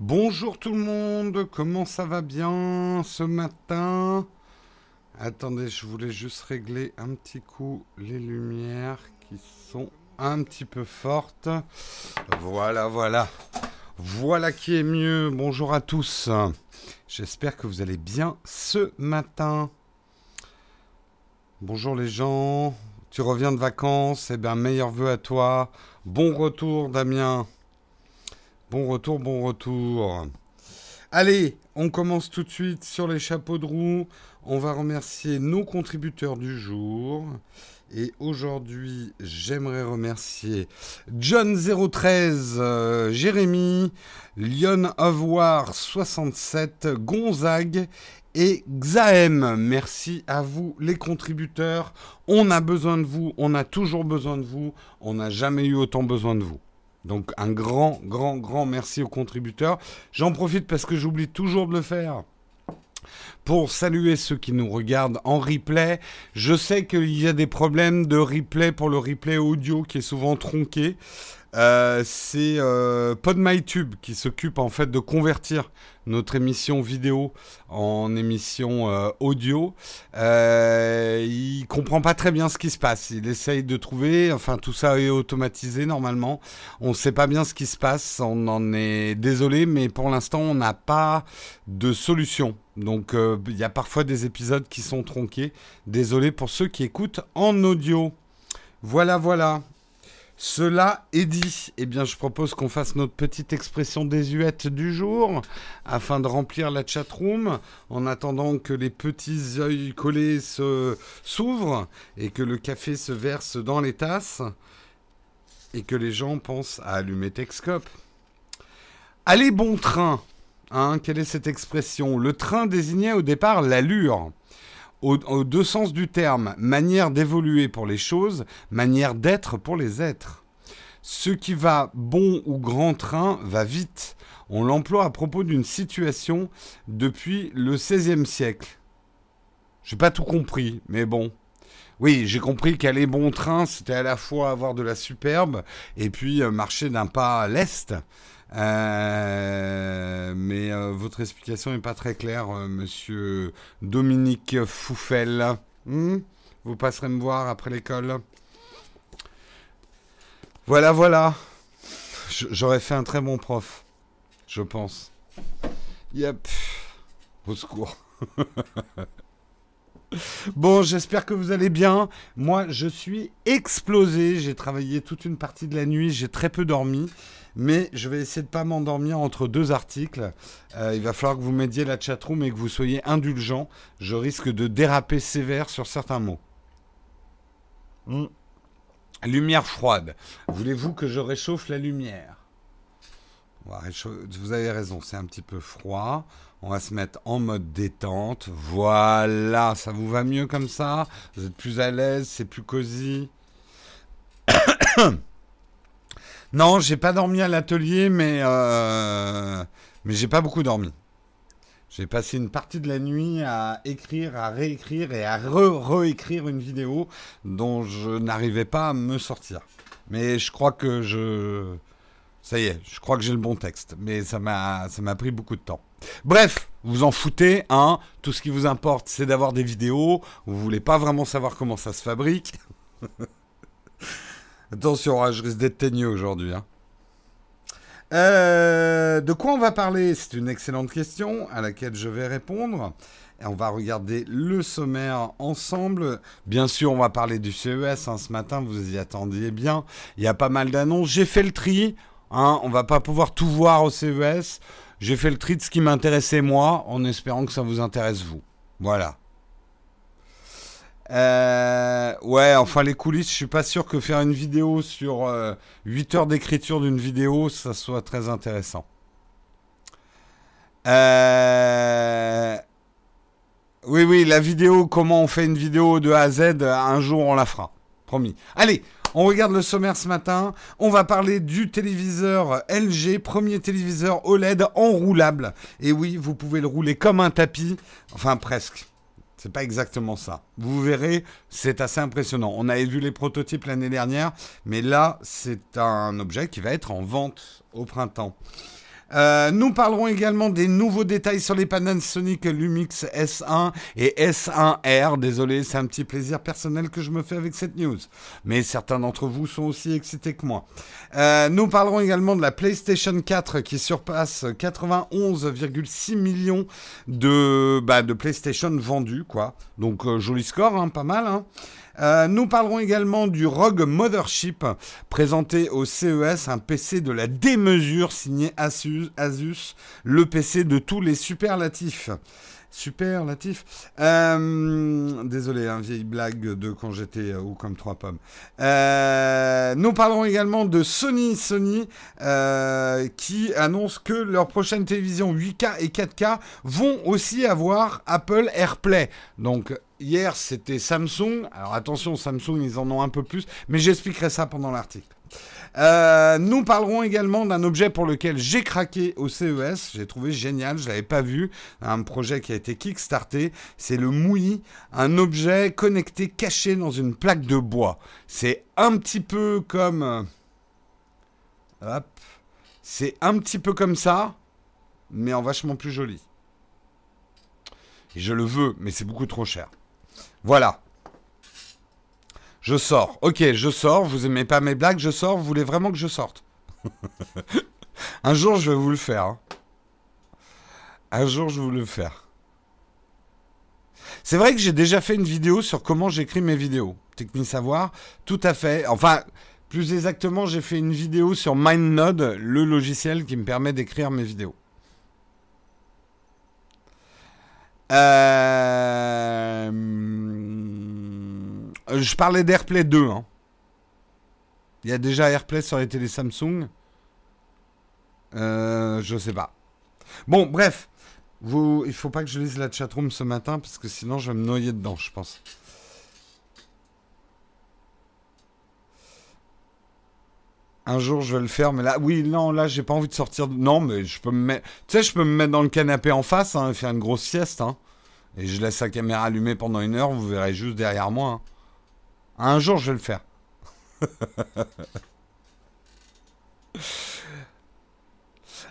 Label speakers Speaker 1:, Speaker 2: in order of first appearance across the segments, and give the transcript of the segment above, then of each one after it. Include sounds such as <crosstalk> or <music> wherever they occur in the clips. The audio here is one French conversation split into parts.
Speaker 1: Bonjour tout le monde, comment ça va bien ce matin? Attendez, je voulais juste régler un petit coup les lumières qui sont un petit peu fortes. Voilà, voilà. Voilà qui est mieux. Bonjour à tous. J'espère que vous allez bien ce matin. Bonjour les gens. Tu reviens de vacances? Eh bien, meilleurs vœux à toi. Bon retour, Damien. Bon retour, bon retour. Allez, on commence tout de suite sur les chapeaux de roue. On va remercier nos contributeurs du jour. Et aujourd'hui, j'aimerais remercier John013, euh, Jérémy, Lyon Avoir 67, Gonzague et Xaem. Merci à vous les contributeurs. On a besoin de vous, on a toujours besoin de vous, on n'a jamais eu autant besoin de vous. Donc un grand, grand, grand merci aux contributeurs. J'en profite parce que j'oublie toujours de le faire. Pour saluer ceux qui nous regardent en replay, je sais qu'il y a des problèmes de replay pour le replay audio qui est souvent tronqué. Euh, c'est euh, PodMyTube qui s'occupe en fait de convertir notre émission vidéo en émission euh, audio. Euh, il comprend pas très bien ce qui se passe. Il essaye de trouver, enfin tout ça est automatisé normalement. On ne sait pas bien ce qui se passe. On en est désolé, mais pour l'instant on n'a pas de solution. Donc euh, il y a parfois des épisodes qui sont tronqués. Désolé pour ceux qui écoutent en audio. Voilà, voilà. Cela est dit, eh bien, je propose qu'on fasse notre petite expression désuète du jour afin de remplir la chatroom en attendant que les petits yeux collés s'ouvrent et que le café se verse dans les tasses et que les gens pensent à allumer Texcope. Allez, bon train hein, Quelle est cette expression? Le train désignait au départ l'allure aux, deux sens du terme, manière d'évoluer pour les choses, manière d'être pour les êtres. Ce qui va bon ou grand train va vite. On l'emploie à propos d'une situation depuis le XVIe siècle. J'ai pas tout compris, mais bon. Oui, j'ai compris qu'aller bon train, c'était à la fois avoir de la superbe et puis euh, marcher d'un pas à l'est. Euh, mais euh, votre explication n'est pas très claire, euh, monsieur Dominique Fouffel. Hmm? Vous passerez me voir après l'école. Voilà, voilà. J'aurais fait un très bon prof, je pense. Yep. Au secours. <laughs> Bon, j'espère que vous allez bien. Moi, je suis explosé. J'ai travaillé toute une partie de la nuit. J'ai très peu dormi mais je vais essayer de ne pas m'endormir entre deux articles. Euh, il va falloir que vous m'aidiez la chatroom et que vous soyez indulgents. Je risque de déraper sévère sur certains mots. Hmm. Lumière froide. Voulez-vous que je réchauffe la lumière? Vous avez raison, c'est un petit peu froid. On va se mettre en mode détente. Voilà, ça vous va mieux comme ça? Vous êtes plus à l'aise, c'est plus cosy <coughs> Non, j'ai pas dormi à l'atelier, mais euh, mais j'ai pas beaucoup dormi. J'ai passé une partie de la nuit à écrire, à réécrire et à re-réécrire une vidéo dont je n'arrivais pas à me sortir. Mais je crois que je... Ça y est, je crois que j'ai le bon texte. Mais ça m'a, pris beaucoup de temps. Bref, vous en foutez, hein. Tout ce qui vous importe, c'est d'avoir des vidéos. Vous voulez pas vraiment savoir comment ça se fabrique. <laughs> Attention, hein, je risque d'être teigneux aujourd'hui. Hein. Euh, de quoi on va parler? C'est une excellente question à laquelle je vais répondre. Et on va regarder le sommaire ensemble. Bien sûr, on va parler du CES. Hein, ce matin, vous y attendiez bien. Il y a pas mal d'annonces. J'ai fait le tri. Hein, on va pas pouvoir tout voir au CES. J'ai fait le tri de ce qui m'intéressait moi, en espérant que ça vous intéresse vous. Voilà. Euh, ouais, enfin les coulisses, je suis pas sûr que faire une vidéo sur 8 euh, heures d'écriture d'une vidéo, ça soit très intéressant. Euh, oui, oui, la vidéo, comment on fait une vidéo de A à Z, un jour on la fera. Promis. Allez, On regarde le sommaire ce matin. On va parler du téléviseur LG, premier téléviseur OLED enroulable. Et oui, vous pouvez le rouler comme un tapis. Enfin, presque. C'est pas exactement ça. Vous verrez, c'est assez impressionnant. On avait vu les prototypes l'année dernière, mais là, c'est un objet qui va être en vente au printemps. Euh, nous parlerons également des nouveaux détails sur les Panasonic Lumix S1 et S1R. Désolé, c'est un petit plaisir personnel que je me fais avec cette news. Mais certains d'entre vous sont aussi excités que moi. Euh, nous parlerons également de la PlayStation 4 qui surpasse 91,6 millions de, bah, de PlayStation vendus, quoi. Donc euh, joli score, hein, pas mal. Hein. Euh, nous parlerons également du Rogue Mothership, présenté au CES, un PC de la démesure signé Asus, Asus le PC de tous les superlatifs. Superlatif. Euh, désolé, hein, vieille blague de quand j'étais euh, ou comme trois pommes. Euh, nous parlerons également de Sony, Sony qui annonce que leur prochaine télévision 8K et 4K vont aussi avoir Apple AirPlay. Donc hier c'était Samsung. Alors attention, Samsung ils en ont un peu plus, mais j'expliquerai ça pendant l'article. Euh, nous parlerons également d'un objet pour lequel j'ai craqué au CES. J'ai trouvé génial, je l'avais pas vu. Un projet qui a été kickstarté. C'est le Moui, un objet connecté caché dans une plaque de bois. C'est un petit peu comme. Euh, hop. C'est un petit peu comme ça, mais en vachement plus joli. Et je le veux, mais c'est beaucoup trop cher. Voilà. Je sors. Ok, je sors. Vous aimez pas mes blagues, je sors. Vous voulez vraiment que je sorte? <laughs> Un jour, je vais vous le faire. Hein. Un jour, je vais vous le faire. C'est vrai que j'ai déjà fait une vidéo sur comment j'écris mes vidéos. Technique savoir, tout à fait. Enfin, plus exactement, j'ai fait une vidéo sur MindNode, le logiciel qui me permet d'écrire mes vidéos. Euh... Euh, je parlais d'AirPlay 2. Hein. Il y a déjà AirPlay sur les télé Samsung. Euh, je sais pas. Bon, bref. Vous, il faut pas que je lise la chatroom ce matin parce que sinon je vais me noyer dedans, je pense. Un jour, je vais le faire, mais là, oui, non, là, j'ai pas envie de sortir. Non, mais je peux me mettre. Tu sais, je peux me mettre dans le canapé en face hein, et faire une grosse sieste. Hein. Et je laisse la caméra allumée pendant une heure, vous verrez juste derrière moi. Hein. Un jour, je vais le faire. <laughs>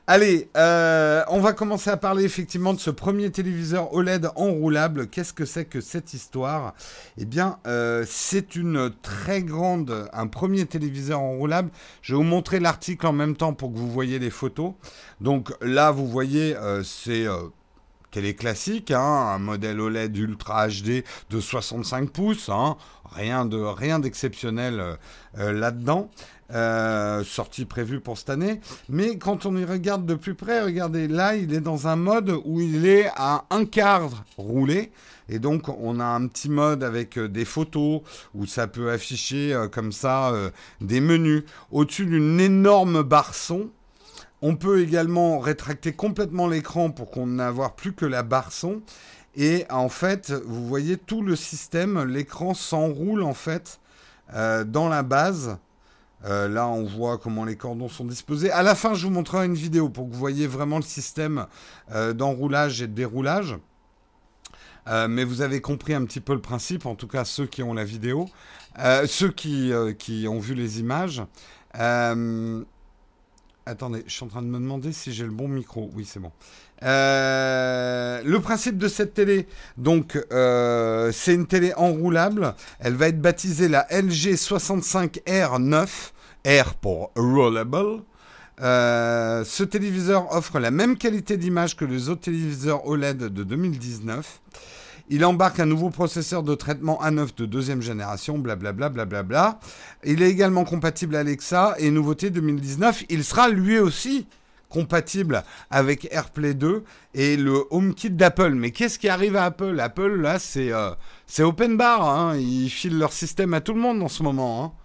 Speaker 1: Allez, euh, on va commencer à parler effectivement de ce premier téléviseur OLED enroulable. Qu'est-ce que c'est que cette histoire? Eh bien, euh, c'est une très grande, un premier téléviseur enroulable. Je vais vous montrer l'article en même temps pour que vous voyez les photos. Donc là, vous voyez, euh, c'est télé classique, hein, un modèle OLED Ultra HD de 65 pouces, hein, rien de rien d'exceptionnel euh, euh, là-dedans. Euh, sortie prévue pour cette année. Mais quand on y regarde de plus près, regardez, là, il est dans un mode où il est à un quart roulé. Et donc, on a un petit mode avec des photos où ça peut afficher comme ça des menus au-dessus d'une énorme barre son on peut également rétracter complètement l'écran pour qu'on n'avoir plus que la barre son. Et en fait, vous voyez tout le système, l'écran s'enroule en fait euh, dans la base. Euh, là, on voit comment les cordons sont disposés. À la fin, je vous montrerai une vidéo pour que vous voyez vraiment le système euh, d'enroulage et de déroulage. mais vous avez compris un petit peu le principe, en tout cas ceux qui ont la vidéo, ceux qui, qui, ont vu les images. Attendez, je suis en train de me demander si j'ai le bon micro. Oui, c'est bon. Euh, le principe de cette télé, donc, euh, c'est une télé enroulable. Elle va être baptisée la LG 65R9, R pour Rollable. Euh, ce téléviseur offre la même qualité d'image que les autres téléviseurs OLED de 2019. Il embarque un nouveau processeur de traitement A9 de deuxième génération, blablabla. Bla bla bla il est également compatible Alexa et nouveauté 2019, il sera lui aussi compatible avec AirPlay 2 et le HomeKit d'Apple. Mais qu'est-ce qui arrive à Apple? Apple, là, c'est euh, open bar. Hein. Ils filent leur système à tout le monde en ce moment. Hein.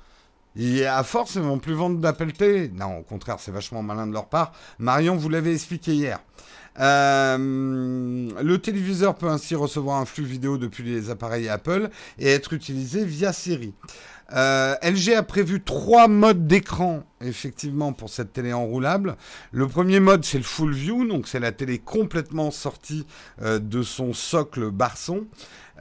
Speaker 1: Et à force, ils vont plus vendre d'Apple T. Non, au contraire, c'est vachement malin de leur part. Marion, vous l'avez expliqué hier. Euh, le téléviseur peut ainsi recevoir un flux vidéo depuis les appareils Apple et être utilisé via Siri. Euh, LG a prévu trois modes d'écran, effectivement, pour cette télé enroulable. Le premier mode, c'est le Full View, donc c'est la télé complètement sortie euh, de son socle barçon.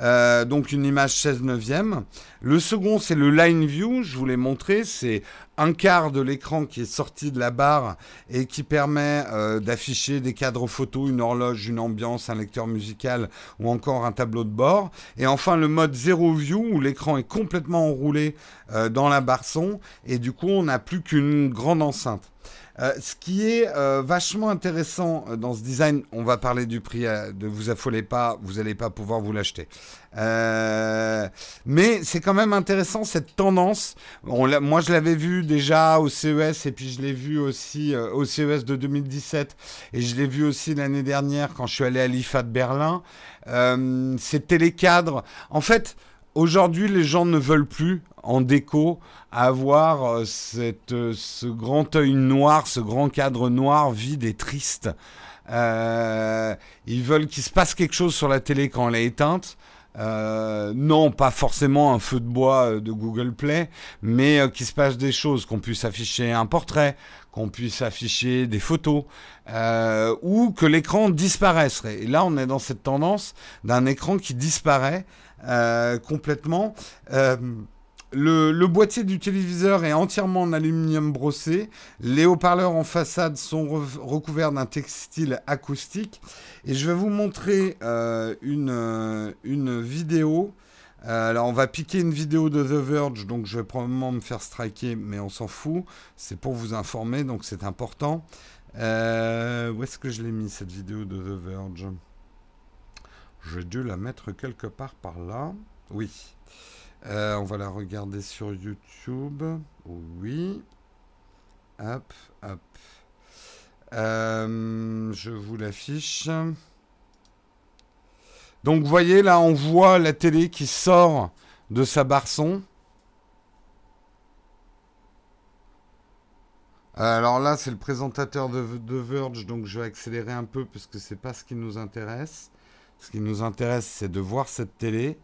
Speaker 1: Euh, donc une image 16 neuvième. Le second, c'est le line view. Je vous l'ai montré. C'est un quart de l'écran qui est sorti de la barre et qui permet euh, d'afficher des cadres photos, une horloge, une ambiance, un lecteur musical ou encore un tableau de bord. Et enfin le mode zero view où l'écran est complètement enroulé euh, dans la barre son et du coup on n'a plus qu'une grande enceinte. Euh, ce qui est euh, vachement intéressant euh, dans ce design, on va parler du prix, ne vous affolez pas, vous n'allez pas pouvoir vous l'acheter. mais c'est quand même intéressant cette tendance. moi, je l'avais vu déjà au CES et puis je l'ai vu aussi au CES de 2017 et je l'ai vu aussi l'année dernière quand je suis allé à l'IFA de Berlin. ces télécadres, en fait, aujourd'hui, les gens ne veulent plus en déco avoir euh, euh, ce grand œil noir, ce grand cadre noir vide et triste. Euh, ils veulent qu'il se passe quelque chose sur la télé quand elle est éteinte. non, pas forcément un feu de bois de Google Play, mais qu'il se passe des choses, qu'on puisse afficher un portrait, qu'on puisse afficher des photos, ou que l'écran disparaisse. Et là, on est dans cette tendance d'un écran qui disparaît complètement. Le, boîtier du téléviseur est entièrement en aluminium brossé. Les haut-parleurs en façade sont recouverts d'un textile acoustique. Et je vais vous montrer euh, une, euh, une, vidéo. Euh, alors, on va piquer une vidéo de The Verge, donc je vais probablement me faire striker, mais on s'en fout. C'est pour vous informer, donc c'est important. où est-ce que je l'ai mis cette vidéo de The Verge? J'ai dû la mettre quelque part par là. Oui. Euh, on va la regarder sur YouTube. Oui. Hop, hop. Euh, je vous l'affiche. Donc vous voyez là, on voit la télé qui sort de sa barçon. Alors là, c'est le présentateur de, Verge, donc je vais accélérer un peu parce que c'est pas ce qui nous intéresse. Ce qui nous intéresse, c'est de voir cette télé.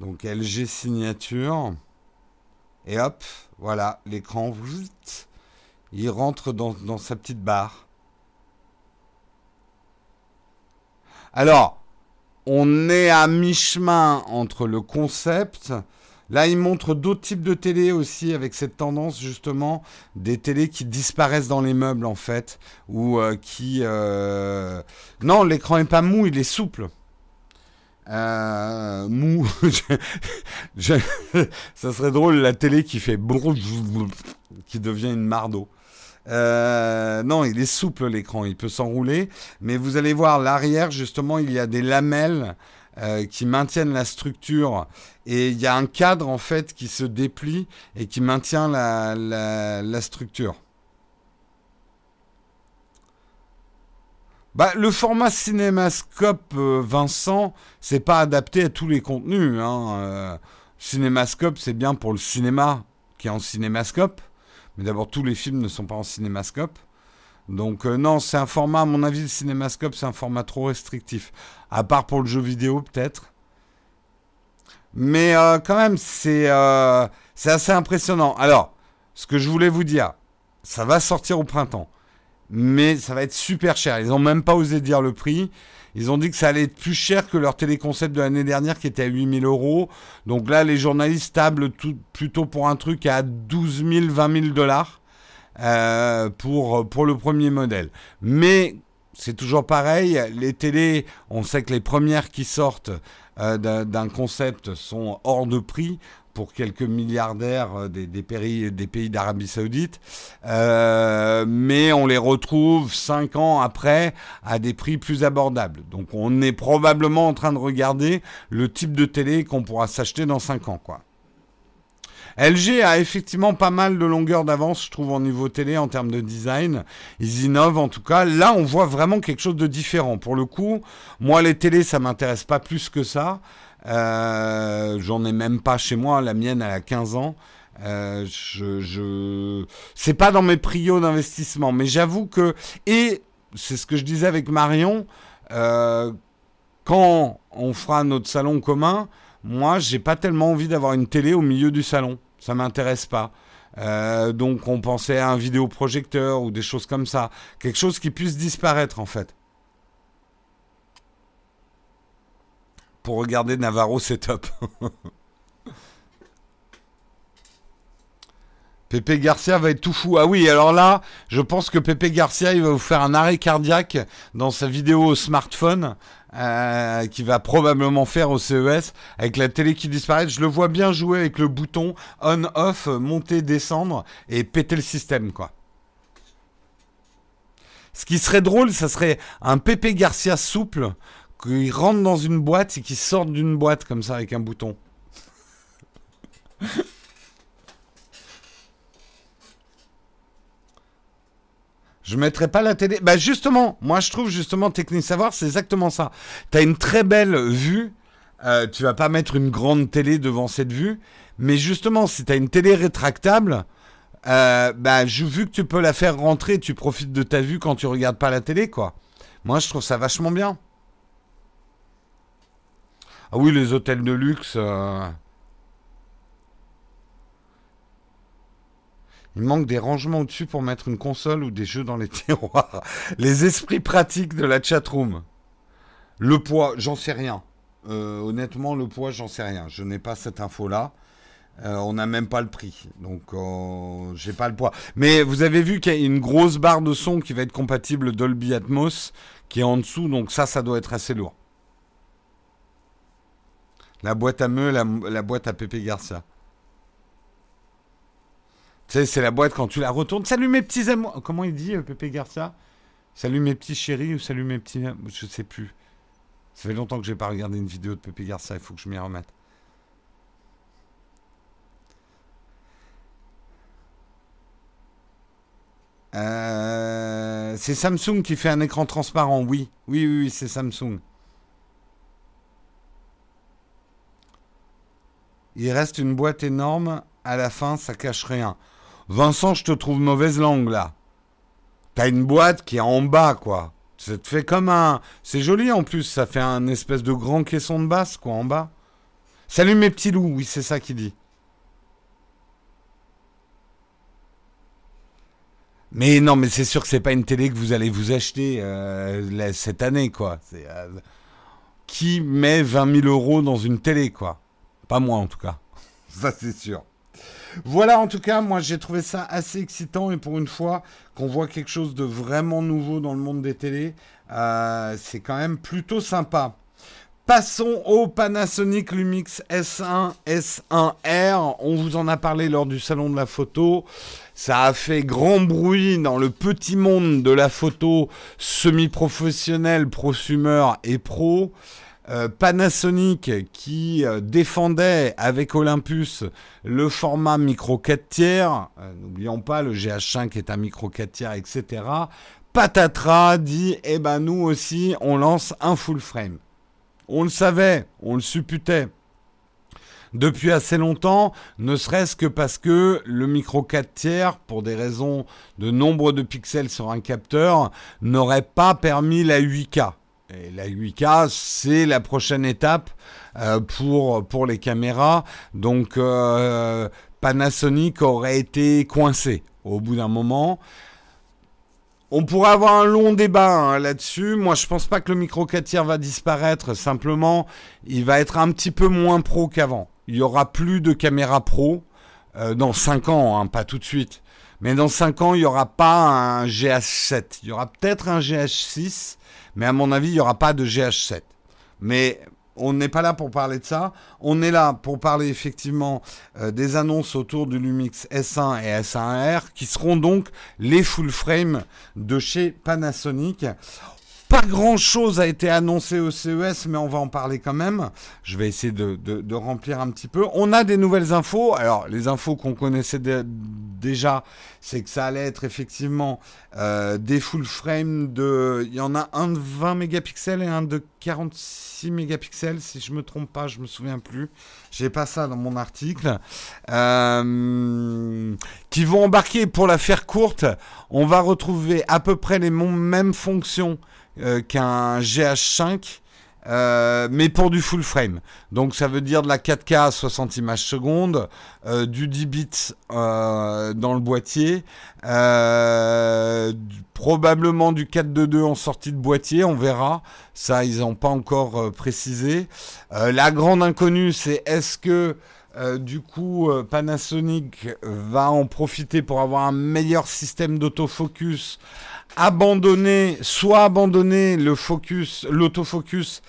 Speaker 1: Donc LG signature. Et hop, voilà, l'écran, il rentre dans, dans sa petite barre. Alors, on est à mi-chemin entre le concept. Là, il montre d'autres types de télé aussi avec cette tendance justement des télés qui disparaissent dans les meubles en fait, ou euh, qui euh, non, l'écran est pas mou, il est souple. Euh, mou. <laughs> ça serait drôle la télé qui fait qui devient une mardeau. Non, il est souple l'écran, il peut s'enrouler, mais vous allez voir l'arrière justement, il y a des lamelles euh, qui maintiennent la structure et il y a un cadre en fait qui se déplie et qui maintient la, la structure. Bah, le format cinémascope, euh, Vincent, c'est pas adapté à tous les contenus. Hein. Euh, cinémascope, c'est bien pour le cinéma qui est en cinémascope. Mais d'abord, tous les films ne sont pas en cinémascope. Donc euh, non, c'est un format, à mon avis, le cinémascope, c'est un format trop restrictif. À part pour le jeu vidéo, peut-être. Mais quand même, c'est assez impressionnant. Alors, ce que je voulais vous dire, ça va sortir au printemps mais ça va être super cher. Ils n'ont même pas osé dire le prix. Ils ont dit que ça allait être plus cher que leur téléconcept de l'année dernière qui était à 8000 euros. Donc là, les journalistes tablent plutôt pour un truc à 12 000, 20 000 dollars euh, pour, pour le premier modèle. Mais c'est toujours pareil. Les télés, on sait que les premières qui sortent euh, d'un concept sont hors de prix pour quelques milliardaires euh, des, des pays, d'Arabie Saoudite, euh, mais on les retrouve cinq ans après à des prix plus abordables. Donc on est probablement en train de regarder le type de télé qu'on pourra s'acheter dans cinq ans, quoi. LG a effectivement pas mal de longueur d'avance, je trouve, en niveau télé en termes de design. Ils innovent en tout cas. Là, on voit vraiment quelque chose de différent. Pour le coup, moi, les télés, ça m'intéresse pas plus que ça. Euh, j'en ai même pas chez moi. La mienne, elle a 15 ans. Euh, je. C'est pas dans mes prios d'investissement, mais j'avoue que et c'est ce que je disais avec Marion. Euh, quand on fera notre salon commun, moi, j'ai pas tellement envie d'avoir une télé au milieu du salon. Ça m'intéresse pas. Euh, donc on pensait à un vidéoprojecteur ou des choses comme ça. Quelque chose qui puisse disparaître en fait. Pour regarder Navarro, c'est top. <laughs> Pepe Garcia va être tout fou. Ah oui, alors là, je pense que Pepe Garcia, il va vous faire un arrêt cardiaque dans sa vidéo au smartphone, euh, qui va probablement faire au CES, avec la télé qui disparaît. Je le vois bien jouer avec le bouton on-off, monter, descendre, et péter le système, quoi. Ce qui serait drôle, ça serait un Pepe Garcia souple, qui rentre dans une boîte et qui sort d'une boîte comme ça avec un bouton. Je mettrai pas la télé. Bah justement, moi je trouve justement Technique Savoir, c'est exactement ça. Tu as une très belle vue. Euh, tu vas pas mettre une grande télé devant cette vue. Mais justement, si tu as une télé rétractable, euh, bah, vu que tu peux la faire rentrer, tu profites de ta vue quand tu regardes pas la télé, quoi. Moi, je trouve ça vachement bien. Ah oui, les hôtels de luxe. Euh, Il manque des rangements au-dessus pour mettre une console ou des jeux dans les <laughs> tiroirs. Les esprits pratiques de la chatroom. Le poids, j'en sais rien. Euh, honnêtement, le poids, j'en sais rien. Je n'ai pas cette info-là. Euh, on n'a même pas le prix. Donc, euh, j'ai pas le poids. Mais vous avez vu qu'il y a une grosse barre de son qui va être compatible Dolby Atmos qui est en dessous. Donc, ça, ça doit être assez lourd. La boîte à me, la, la boîte à Pépé Garcia c'est la boîte quand tu la retournes. Salut mes petits amours. Comment il dit, euh, Pépé Garcia? Salut mes petits chéris ou salut mes petits. Je sais plus. Ça fait longtemps que j'ai pas regardé une vidéo de Pépé Garcia. Il faut que je m'y remette. Euh, c'est Samsung qui fait un écran transparent, oui. Oui, oui, oui c'est Samsung. Il reste une boîte énorme. À la fin, ça cache rien. Vincent, je te trouve mauvaise langue là. T'as une boîte qui est en bas, quoi. Ça te fait comme un. C'est joli en plus, ça fait un espèce de grand caisson de basse, quoi, en bas. Salut mes petits loups, oui, c'est ça qu'il dit. Mais non, mais c'est sûr que c'est pas une télé que vous allez vous acheter euh, cette année, quoi. Euh, qui met 20 000 euros dans une télé, quoi? Pas moi, en tout cas. <laughs> Ça, c'est sûr. Voilà, en tout cas, moi j'ai trouvé ça assez excitant et pour une fois qu'on voit quelque chose de vraiment nouveau dans le monde des télés, euh, c'est quand même plutôt sympa. Passons au Panasonic Lumix S1 S1R. On vous en a parlé lors du salon de la photo. Ça a fait grand bruit dans le petit monde de la photo semi-professionnel, prosumer et pro. Euh, Panasonic qui euh, défendait avec Olympus le format micro 4 tiers, euh, n'oublions pas le GH5 est un micro 4 tiers, etc. Patatra dit eh ben nous aussi on lance un full frame. On le savait, on le supputait depuis assez longtemps, ne serait-ce que parce que le micro 4 tiers, pour des raisons de nombre de pixels sur un capteur, n'aurait pas permis la 8K. La 8K, c'est la prochaine étape euh, pour, les caméras. Donc euh, Panasonic aurait été coincé au bout d'un moment. On pourrait avoir un long débat hein, là-dessus. Moi, je pense pas que le micro 4 tiers va disparaître. Simplement, il va être un petit peu moins pro qu'avant. Il y aura plus de caméras pro euh, dans 5 ans, hein, pas tout de suite. Mais dans 5 ans, il n'y aura pas un GH7. Il y aura peut-être un GH6 mais à mon avis, il n'y aura pas de GH7. Mais on n'est pas là pour parler de ça. On est là pour parler effectivement euh, des annonces autour du Lumix S1 et S1R qui seront donc les full frame de chez Panasonic. Pas grand chose a été annoncé au CES, mais on va en parler quand même. Je vais essayer de, remplir un petit peu. On a des nouvelles infos. Alors, les infos qu'on connaissait déjà, c'est que ça allait être effectivement euh, des full frame de. Il y en a un de 20 mégapixels et un de 46 mégapixels, si je me trompe pas, je me souviens plus. J'ai pas ça dans mon article. Euh, qui vont embarquer, pour la faire courte, on va retrouver à peu près les mêmes fonctions qu'un GH5 Euh, mais pour du full frame. Donc ça veut dire de la 4K à 60 images secondes, euh, du 10 bits euh, dans le boîtier, probablement du 4.2.2 en sortie de boîtier, on verra. Ça, ils n'ont pas encore précisé. la grande inconnue, c'est est-ce que du coup, Panasonic va en profiter pour avoir un meilleur système d'autofocus abandonner, soit abandonner l'autofocus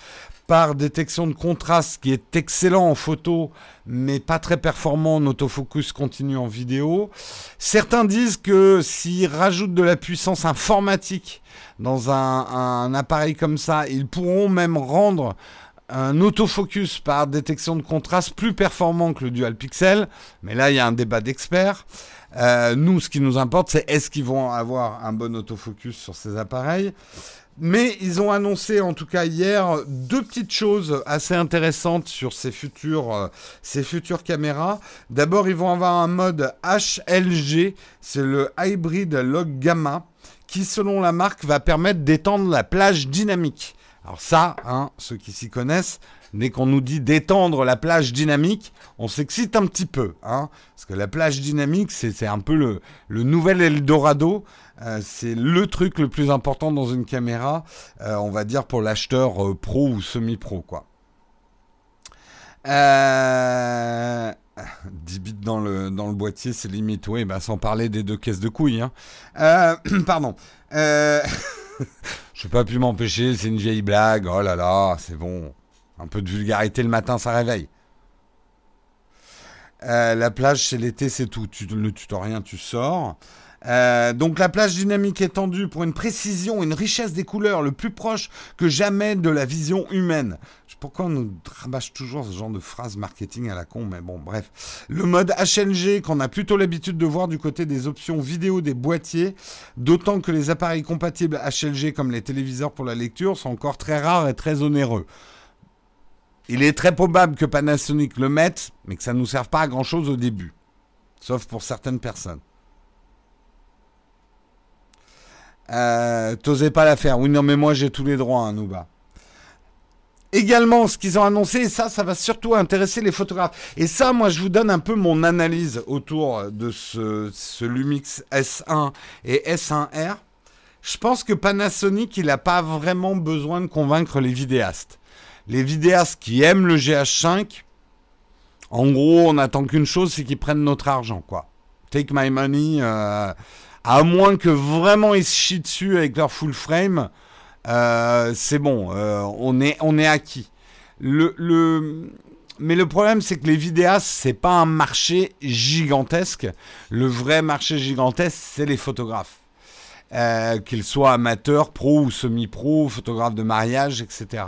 Speaker 1: par détection de contraste qui est excellent en photo mais pas très performant en autofocus continu en vidéo. Certains disent que s'ils rajoutent de la puissance informatique dans un appareil comme ça, ils pourront même rendre un autofocus par détection de contraste plus performant que le dual pixel, mais là il y a un débat d'experts. Euh, nous, ce qui nous importe, c'est est-ce qu'ils vont avoir un bon autofocus sur ces appareils. Mais ils ont annoncé, en tout cas hier, deux petites choses assez intéressantes sur ces futures, euh, ces futures caméras. D'abord, ils vont avoir un mode HLG, c'est le Hybrid Log Gamma, qui, selon la marque, va permettre d'étendre la plage dynamique. Alors ça, hein, ceux qui s'y connaissent, dès qu'on nous dit d'étendre la plage dynamique, on s'excite un petit peu. Hein, parce que la plage dynamique, c'est un peu le, nouvel Eldorado. Euh, c'est le truc le plus important dans une caméra, euh, on va dire pour l'acheteur euh, pro ou semi-pro, quoi. 10 bits dans le, boîtier, c'est limite, oui, bah, sans parler des deux caisses de couilles. Hein. <clears throat> pardon. <laughs> <laughs> Je n'ai pas pu m'empêcher, c'est une vieille blague. Oh là là, c'est bon. Un peu de vulgarité le matin, ça réveille. Euh, la plage, c'est l'été, c'est tout. Tu ne tuto rien, tu sors. Euh, donc la plage dynamique étendue pour une précision, une richesse des couleurs le plus proche que jamais de la vision humaine. Pourquoi on nous rabâche toujours ce genre de phrase marketing à la con Mais bon, bref. Le mode HLG qu'on a plutôt l'habitude de voir du côté des options vidéo des boîtiers, d'autant que les appareils compatibles HLG comme les téléviseurs pour la lecture sont encore très rares et très onéreux. Il est très probable que Panasonic le mette, mais que ça ne nous serve pas à grand chose au début. Sauf pour certaines personnes. Euh, T'osais pas la faire. Oui, non, mais moi j'ai tous les droits, hein, Nouba. Également, ce qu'ils ont annoncé, et ça, ça va surtout intéresser les photographes. Et ça, moi, je vous donne un peu mon analyse autour de ce, Lumix S1 et S1R. Je pense que Panasonic, il n'a pas vraiment besoin de convaincre les vidéastes. Les vidéastes qui aiment le GH5, en gros, on n'attend qu'une chose, c'est qu'ils prennent notre argent, quoi. Take my money. Euh, à moins que vraiment ils se chient dessus avec leur full frame, euh, c'est bon, euh, on, est, on est acquis. Le, le... Mais le problème, c'est que les vidéastes, c'est pas un marché gigantesque. Le vrai marché gigantesque, c'est les photographes. Euh, qu'ils soient amateurs, pro ou semi-pro, photographes de mariage, etc.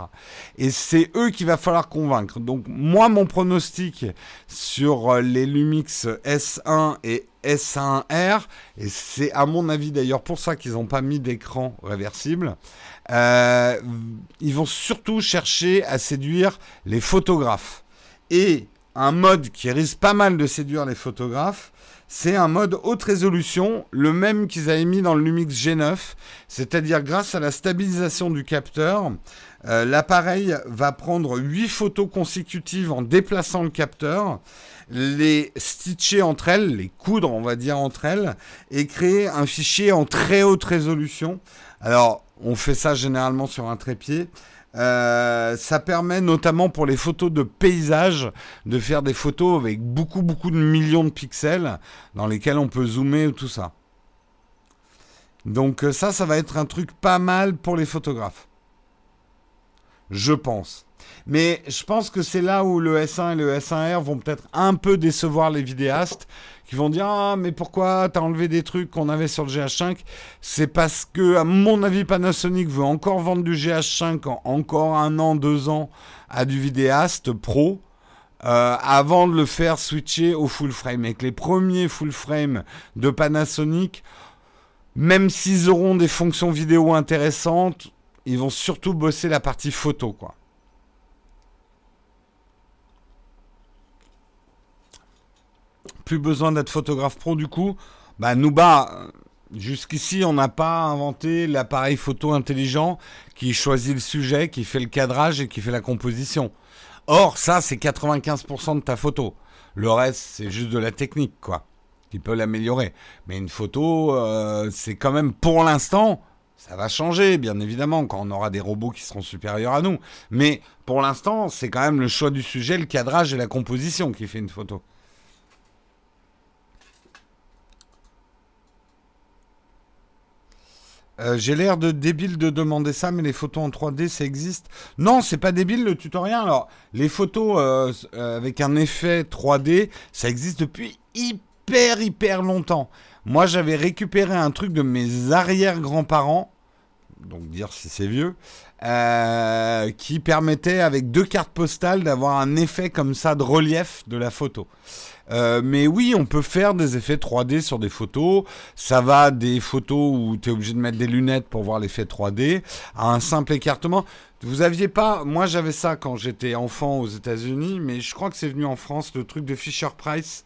Speaker 1: Et c'est eux qu'il va falloir convaincre. Donc moi, mon pronostic sur euh, les Lumix S1 et S1R, et c'est à mon avis d'ailleurs pour ça qu'ils n'ont pas mis d'écran réversible, euh, ils vont surtout chercher à séduire les photographes. Et un mode qui risque pas mal de séduire les photographes, c'est un mode haute résolution, le même qu'ils avaient mis dans le Lumix G9, c'est-à-dire grâce à la stabilisation du capteur, euh, l'appareil va prendre 8 photos consécutives en déplaçant le capteur, les stitcher entre elles, les coudre on va dire entre elles, et créer un fichier en très haute résolution. Alors on fait ça généralement sur un trépied. Euh, ça permet notamment pour les photos de paysage de faire des photos avec beaucoup beaucoup de millions de pixels dans lesquels on peut zoomer tout ça. Donc euh, ça, ça va être un truc pas mal pour les photographes. Je pense. Mais je pense que c'est là où le S1 et le S1R vont peut-être un peu décevoir les vidéastes qui vont dire Ah, mais pourquoi t'as enlevé des trucs qu'on avait sur le GH5 C'est parce que, à mon avis, Panasonic veut encore vendre du GH5 en encore un an, deux ans à du vidéaste pro. Euh, avant de le faire switcher au full frame. Et que les premiers full frame de Panasonic, même s'ils auront des fonctions vidéo intéressantes, ils vont surtout bosser la partie photo, quoi. Plus besoin d'être photographe pro du coup. Bah Nouba, Jusqu'ici, on n'a pas inventé l'appareil photo intelligent qui choisit le sujet, qui fait le cadrage et qui fait la composition. Or, ça, c'est 95% de ta photo. Le reste, c'est juste de la technique, quoi, qui peut l'améliorer. Mais une photo, euh, c'est quand même, pour l'instant, ça va changer, bien évidemment, quand on aura des robots qui seront supérieurs à nous. Mais pour l'instant, c'est quand même le choix du sujet, le cadrage et la composition qui fait une photo. Euh, j'ai l'air de débile de demander ça, mais les photos en 3D, ça existe Non, c'est pas débile le tutoriel. Alors, les photos euh, euh, avec un effet 3D, ça existe depuis hyper, hyper longtemps. Moi, j'avais récupéré un truc de mes arrière-grands-parents, donc dire si c'est vieux, qui permettait avec deux cartes postales d'avoir un effet comme ça de relief de la photo. Euh, mais oui, on peut faire des effets 3D sur des photos. Ça va des photos où tu es obligé de mettre des lunettes pour voir l'effet 3D, à un simple écartement. Vous aviez pas, moi j'avais ça quand j'étais enfant aux États-Unis, mais je crois que c'est venu en France, le truc de Fisher Price,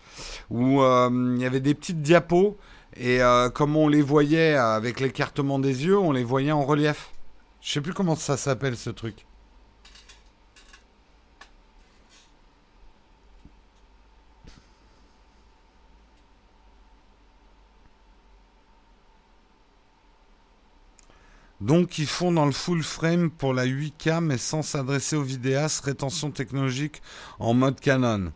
Speaker 1: où euh, il y avait des petites diapos, et euh, comme on les voyait avec l'écartement des yeux, on les voyait en relief. Je sais plus comment ça s'appelle ce truc. Donc ils font dans le full frame pour la 8K mais sans s'adresser aux vidéastes, rétention technologique en mode Canon.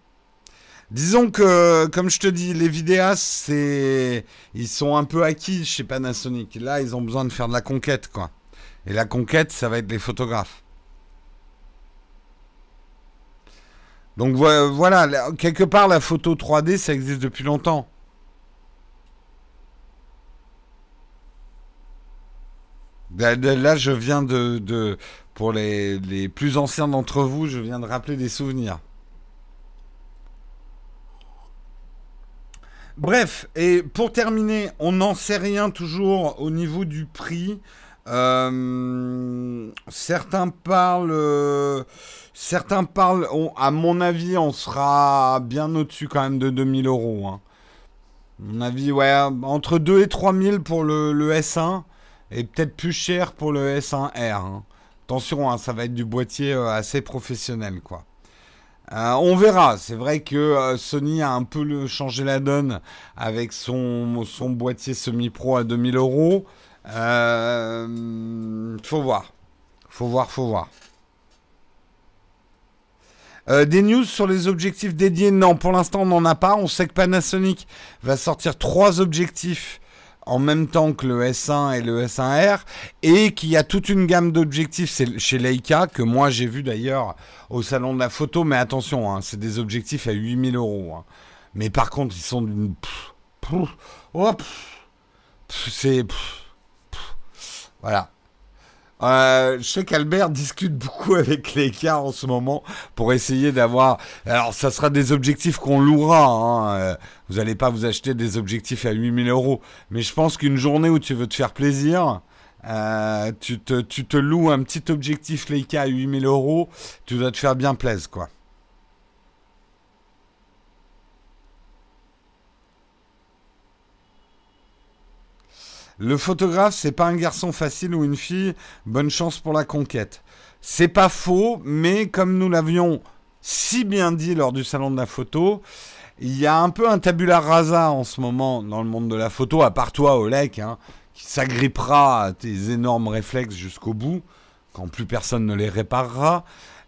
Speaker 1: Disons que, comme je te dis, les vidéastes, c'est, ils sont un peu acquis chez Panasonic. Là, ils ont besoin de faire de la conquête, quoi. Et la conquête, ça va être les photographes. Donc voilà, quelque part, la photo 3D, ça existe depuis longtemps. Là, je viens de, pour les, plus anciens d'entre vous, je viens de rappeler des souvenirs. Bref, et pour terminer, on n'en sait rien toujours au niveau du prix. Euh, certains parlent, certains parlent, à mon avis, on sera bien au-dessus quand même de 2000 euros. Hein. mon avis, ouais, entre 2 et 3000 pour le, le S1 et peut-être plus cher pour le S1R. Hein. Attention, hein, ça va être du boîtier euh, assez professionnel, quoi. Euh, on verra. C'est vrai que euh, Sony a un peu changé la donne avec son, boîtier semi-pro à 2000 euros. faut voir. Faut voir, faut voir. des news sur les objectifs dédiés Non, pour l'instant on n'en a pas. On sait que Panasonic va sortir trois objectifs en même temps que le S1 et le S1R et qu'il y a toute une gamme d'objectifs. Chez Leica que moi j'ai vu d'ailleurs au salon de la photo mais attention hein, c'est des objectifs à 8000 euros hein. mais par contre ils sont d'une oh, c'est voilà euh, je sais qu'Albert discute beaucoup <laughs> avec les cas en ce moment pour essayer d'avoir. Alors, ça sera des objectifs qu'on louera. Hein. Euh, vous n'allez pas vous acheter des objectifs à 8000 euros. Mais je pense qu'une journée où tu veux te faire plaisir, euh, tu, te, tu te loues un petit objectif Leica à 8000 euros, tu dois te faire bien plaisir, quoi. Le photographe, c'est pas un garçon facile ou une fille. Bonne chance pour la conquête. C'est pas faux, mais comme nous l'avions si bien dit lors du salon de la photo, il y a un peu un tabula rasa en ce moment dans le monde de la photo, à part toi, Olek, hein, qui s'agrippera à tes énormes réflexes jusqu'au bout, quand plus personne ne les réparera.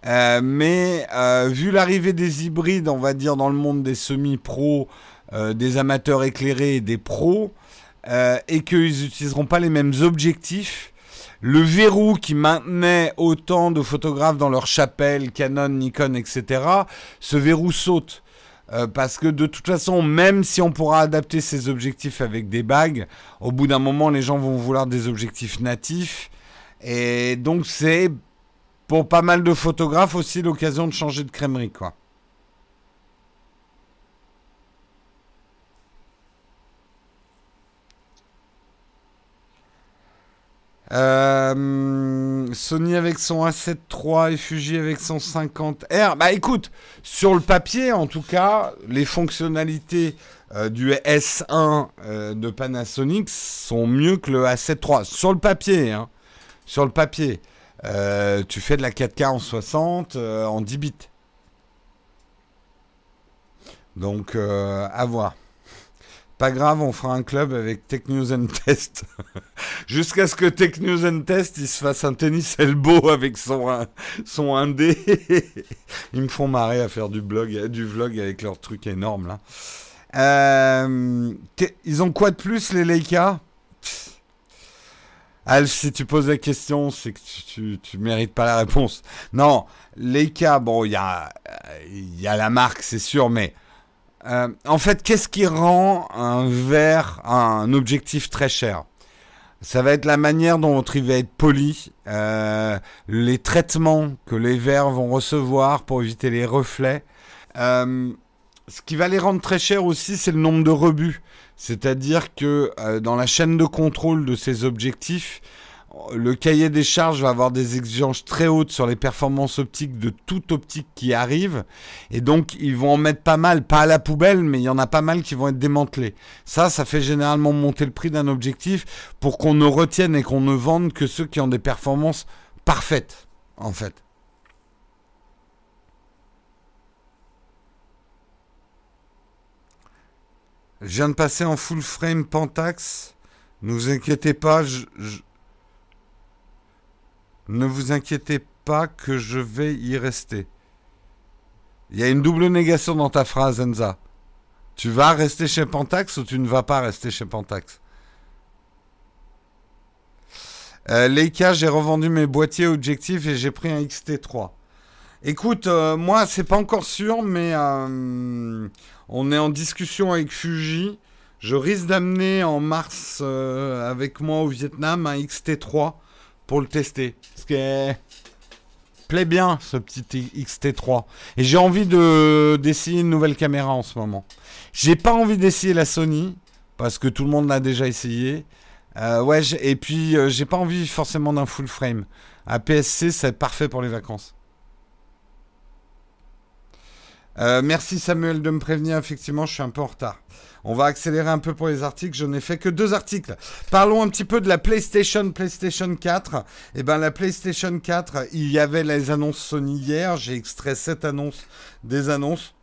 Speaker 1: Euh, mais euh, vu l'arrivée des hybrides, on va dire, dans le monde des semi-pros, euh, des amateurs éclairés et des pros, euh, et qu'ils n'utiliseront pas les mêmes objectifs. Le verrou qui maintenait autant de photographes dans leur chapelle, Canon, Nikon, etc., ce verrou saute. Euh, parce que de toute façon, même si on pourra adapter ces objectifs avec des bagues, au bout d'un moment, les gens vont vouloir des objectifs natifs. Et donc, c'est pour pas mal de photographes aussi l'occasion de changer de crèmerie, quoi. Euh, Sony avec son A7 III et Fuji avec son 50R. Bah écoute, sur le papier en tout cas, les fonctionnalités euh, du S1 euh, de Panasonic sont mieux que le A7 III. Sur le papier, hein. Sur le papier. tu fais de la 4K en 60 en 10 bits. Donc, à voir. Pas grave, on fera un club avec Tech News and Test. <laughs> Jusqu'à ce que Tech News and Test, il se fasse un tennis elbow avec son, son 1D. <laughs> Ils me font marrer à faire du, blog, du vlog avec leur truc énorme là. Euh, ils ont quoi de plus les Leica? Al, si tu poses la question, c'est que tu, tu, mérites pas la réponse. Non, Leica, bon, il y a, y a la marque, c'est sûr, mais euh, en fait, qu'est-ce qui rend un verre un objectif très cher? Ça va être la manière dont il va être poli, euh, les traitements que les verres vont recevoir pour éviter les reflets. Euh, ce qui va les rendre très chers aussi, c'est le nombre de rebuts. C'est-à-dire que dans la chaîne de contrôle de ces objectifs, le cahier des charges va avoir des exigences très hautes sur les performances optiques de toute optique qui arrive. Et donc, ils vont en mettre pas mal, pas à la poubelle, mais il y en a pas mal qui vont être démantelés. Ça, ça fait généralement monter le prix d'un objectif pour qu'on ne retienne et qu'on ne vende que ceux qui ont des performances parfaites, en fait. Je viens de passer en full frame Pentax. Ne vous inquiétez pas, je, ne vous inquiétez pas que je vais y rester. Il y a une double négation dans ta phrase, Enza. Tu vas rester chez Pentax ou tu ne vas pas rester chez Pentax euh, Leica, j'ai revendu mes boîtiers objectifs et j'ai pris un XT3. Écoute, euh, moi, c'est pas encore sûr, mais euh, on est en discussion avec Fuji. Je risque d'amener en mars euh, avec moi au Vietnam un XT3 pour le tester. Parce que plaît bien ce petit XT3. Et j'ai envie de d'essayer une nouvelle caméra en ce moment. J'ai pas envie d'essayer la Sony parce que tout le monde l'a déjà essayé. Euh, ouais, et puis euh, j'ai pas envie forcément d'un full frame. Un PSC, c'est parfait pour les vacances. Euh, merci Samuel de me prévenir. Effectivement, je suis un peu en retard. On va accélérer un peu pour les articles. Je n'ai fait que deux articles. Parlons un petit peu de la PlayStation, PlayStation 4. Eh bien, la PlayStation 4, il y avait les annonces Sony hier. J'ai extrait cette annonce des annonces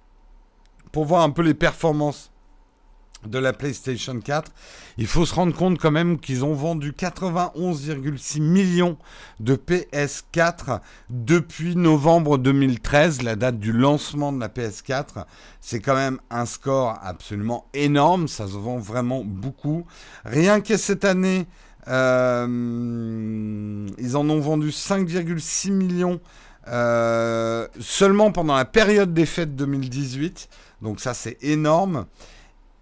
Speaker 1: pour voir un peu les performances de la PlayStation 4. Il faut se rendre compte quand même qu'ils ont vendu 91,6 millions de PS4 depuis novembre 2013, la date du lancement de la PS4. C'est quand même un score absolument énorme, ça se vend vraiment beaucoup. Rien que cette année, euh, ils en ont vendu 5,6 millions euh, seulement pendant la période des fêtes 2018. Donc ça c'est énorme.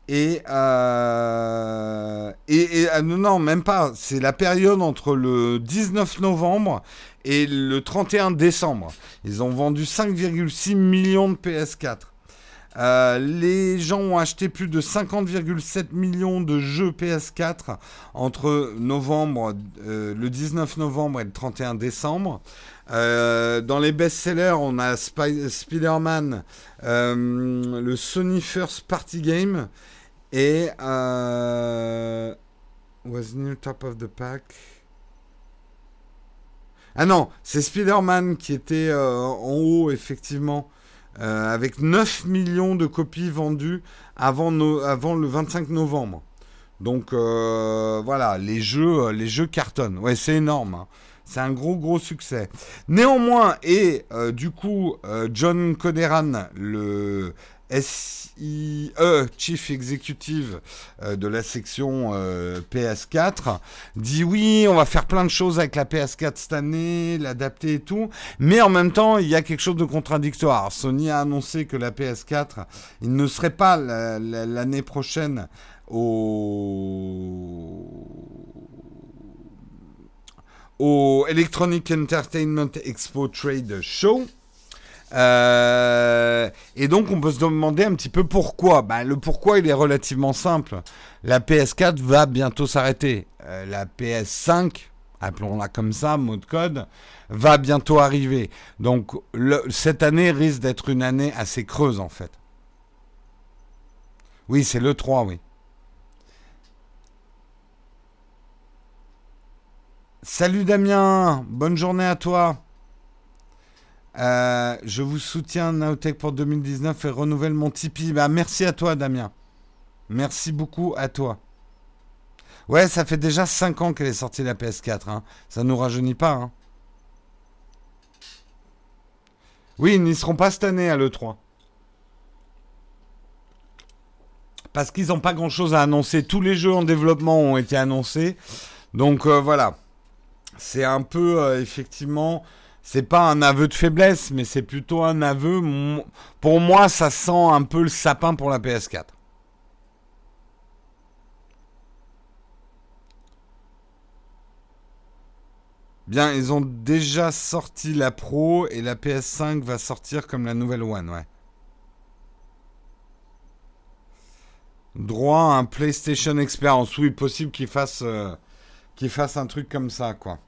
Speaker 1: Et, euh, euh, non, même pas. C'est la période entre le 19 novembre et le 31 décembre. Ils ont vendu 5,6 millions de PS4. Euh, les gens ont acheté plus de 50,7 millions de jeux PS4 entre novembre, le 19 novembre et le 31 décembre. Dans les best-sellers, on a Spider-Man, le Sony First Party Game et euh, was near top of the pack? Ah non, c'est Spider-Man qui était euh, en haut, effectivement, euh, avec 9 millions de copies vendues avant, avant le 25 novembre. Donc voilà, les jeux, les jeux cartonnent. Ouais, c'est énorme. Hein. C'est un gros gros succès. Néanmoins, et du coup, John Coderan, le SIE, Chief Executive euh, de la section euh, PS4, dit oui, on va faire plein de choses avec la PS4 cette année, l'adapter et tout, mais en même temps, il y a quelque chose de contradictoire. Sony a annoncé que la PS4, il ne serait pas l'année prochaine au au Electronic Entertainment Expo Trade Show. Euh, et donc on peut se demander un petit peu pourquoi. Ben, le pourquoi il est relativement simple. La PS4 va bientôt s'arrêter. Euh, la PS5 appelons-la comme ça, mot de code, va bientôt arriver. Donc cette année risque d'être une année assez creuse en fait. Oui, c'est le 3, oui. Salut Damien, bonne journée à toi. Euh, je vous soutiens Naotech pour 2019 et renouvelle mon Tipeee. Bah, merci à toi Damien. Merci beaucoup à toi. Ouais, ça fait déjà 5 ans qu'elle est sortie la PS4. Hein. Ça nous rajeunit pas. Hein. Oui, ils n'y seront pas cette année à l'E3. Parce qu'ils n'ont pas grand-chose à annoncer. Tous les jeux en développement ont été annoncés. Donc euh, voilà. C'est un peu, euh, effectivement, c'est pas un aveu de faiblesse, mais c'est plutôt un aveu. Pour moi, ça sent un peu le sapin pour la PS4. Bien, ils ont déjà sorti la Pro et la PS5 va sortir comme la nouvelle One, ouais. Droit à un PlayStation Experience. Oui, possible qu'ils fassent, euh, fasse un truc comme ça, quoi.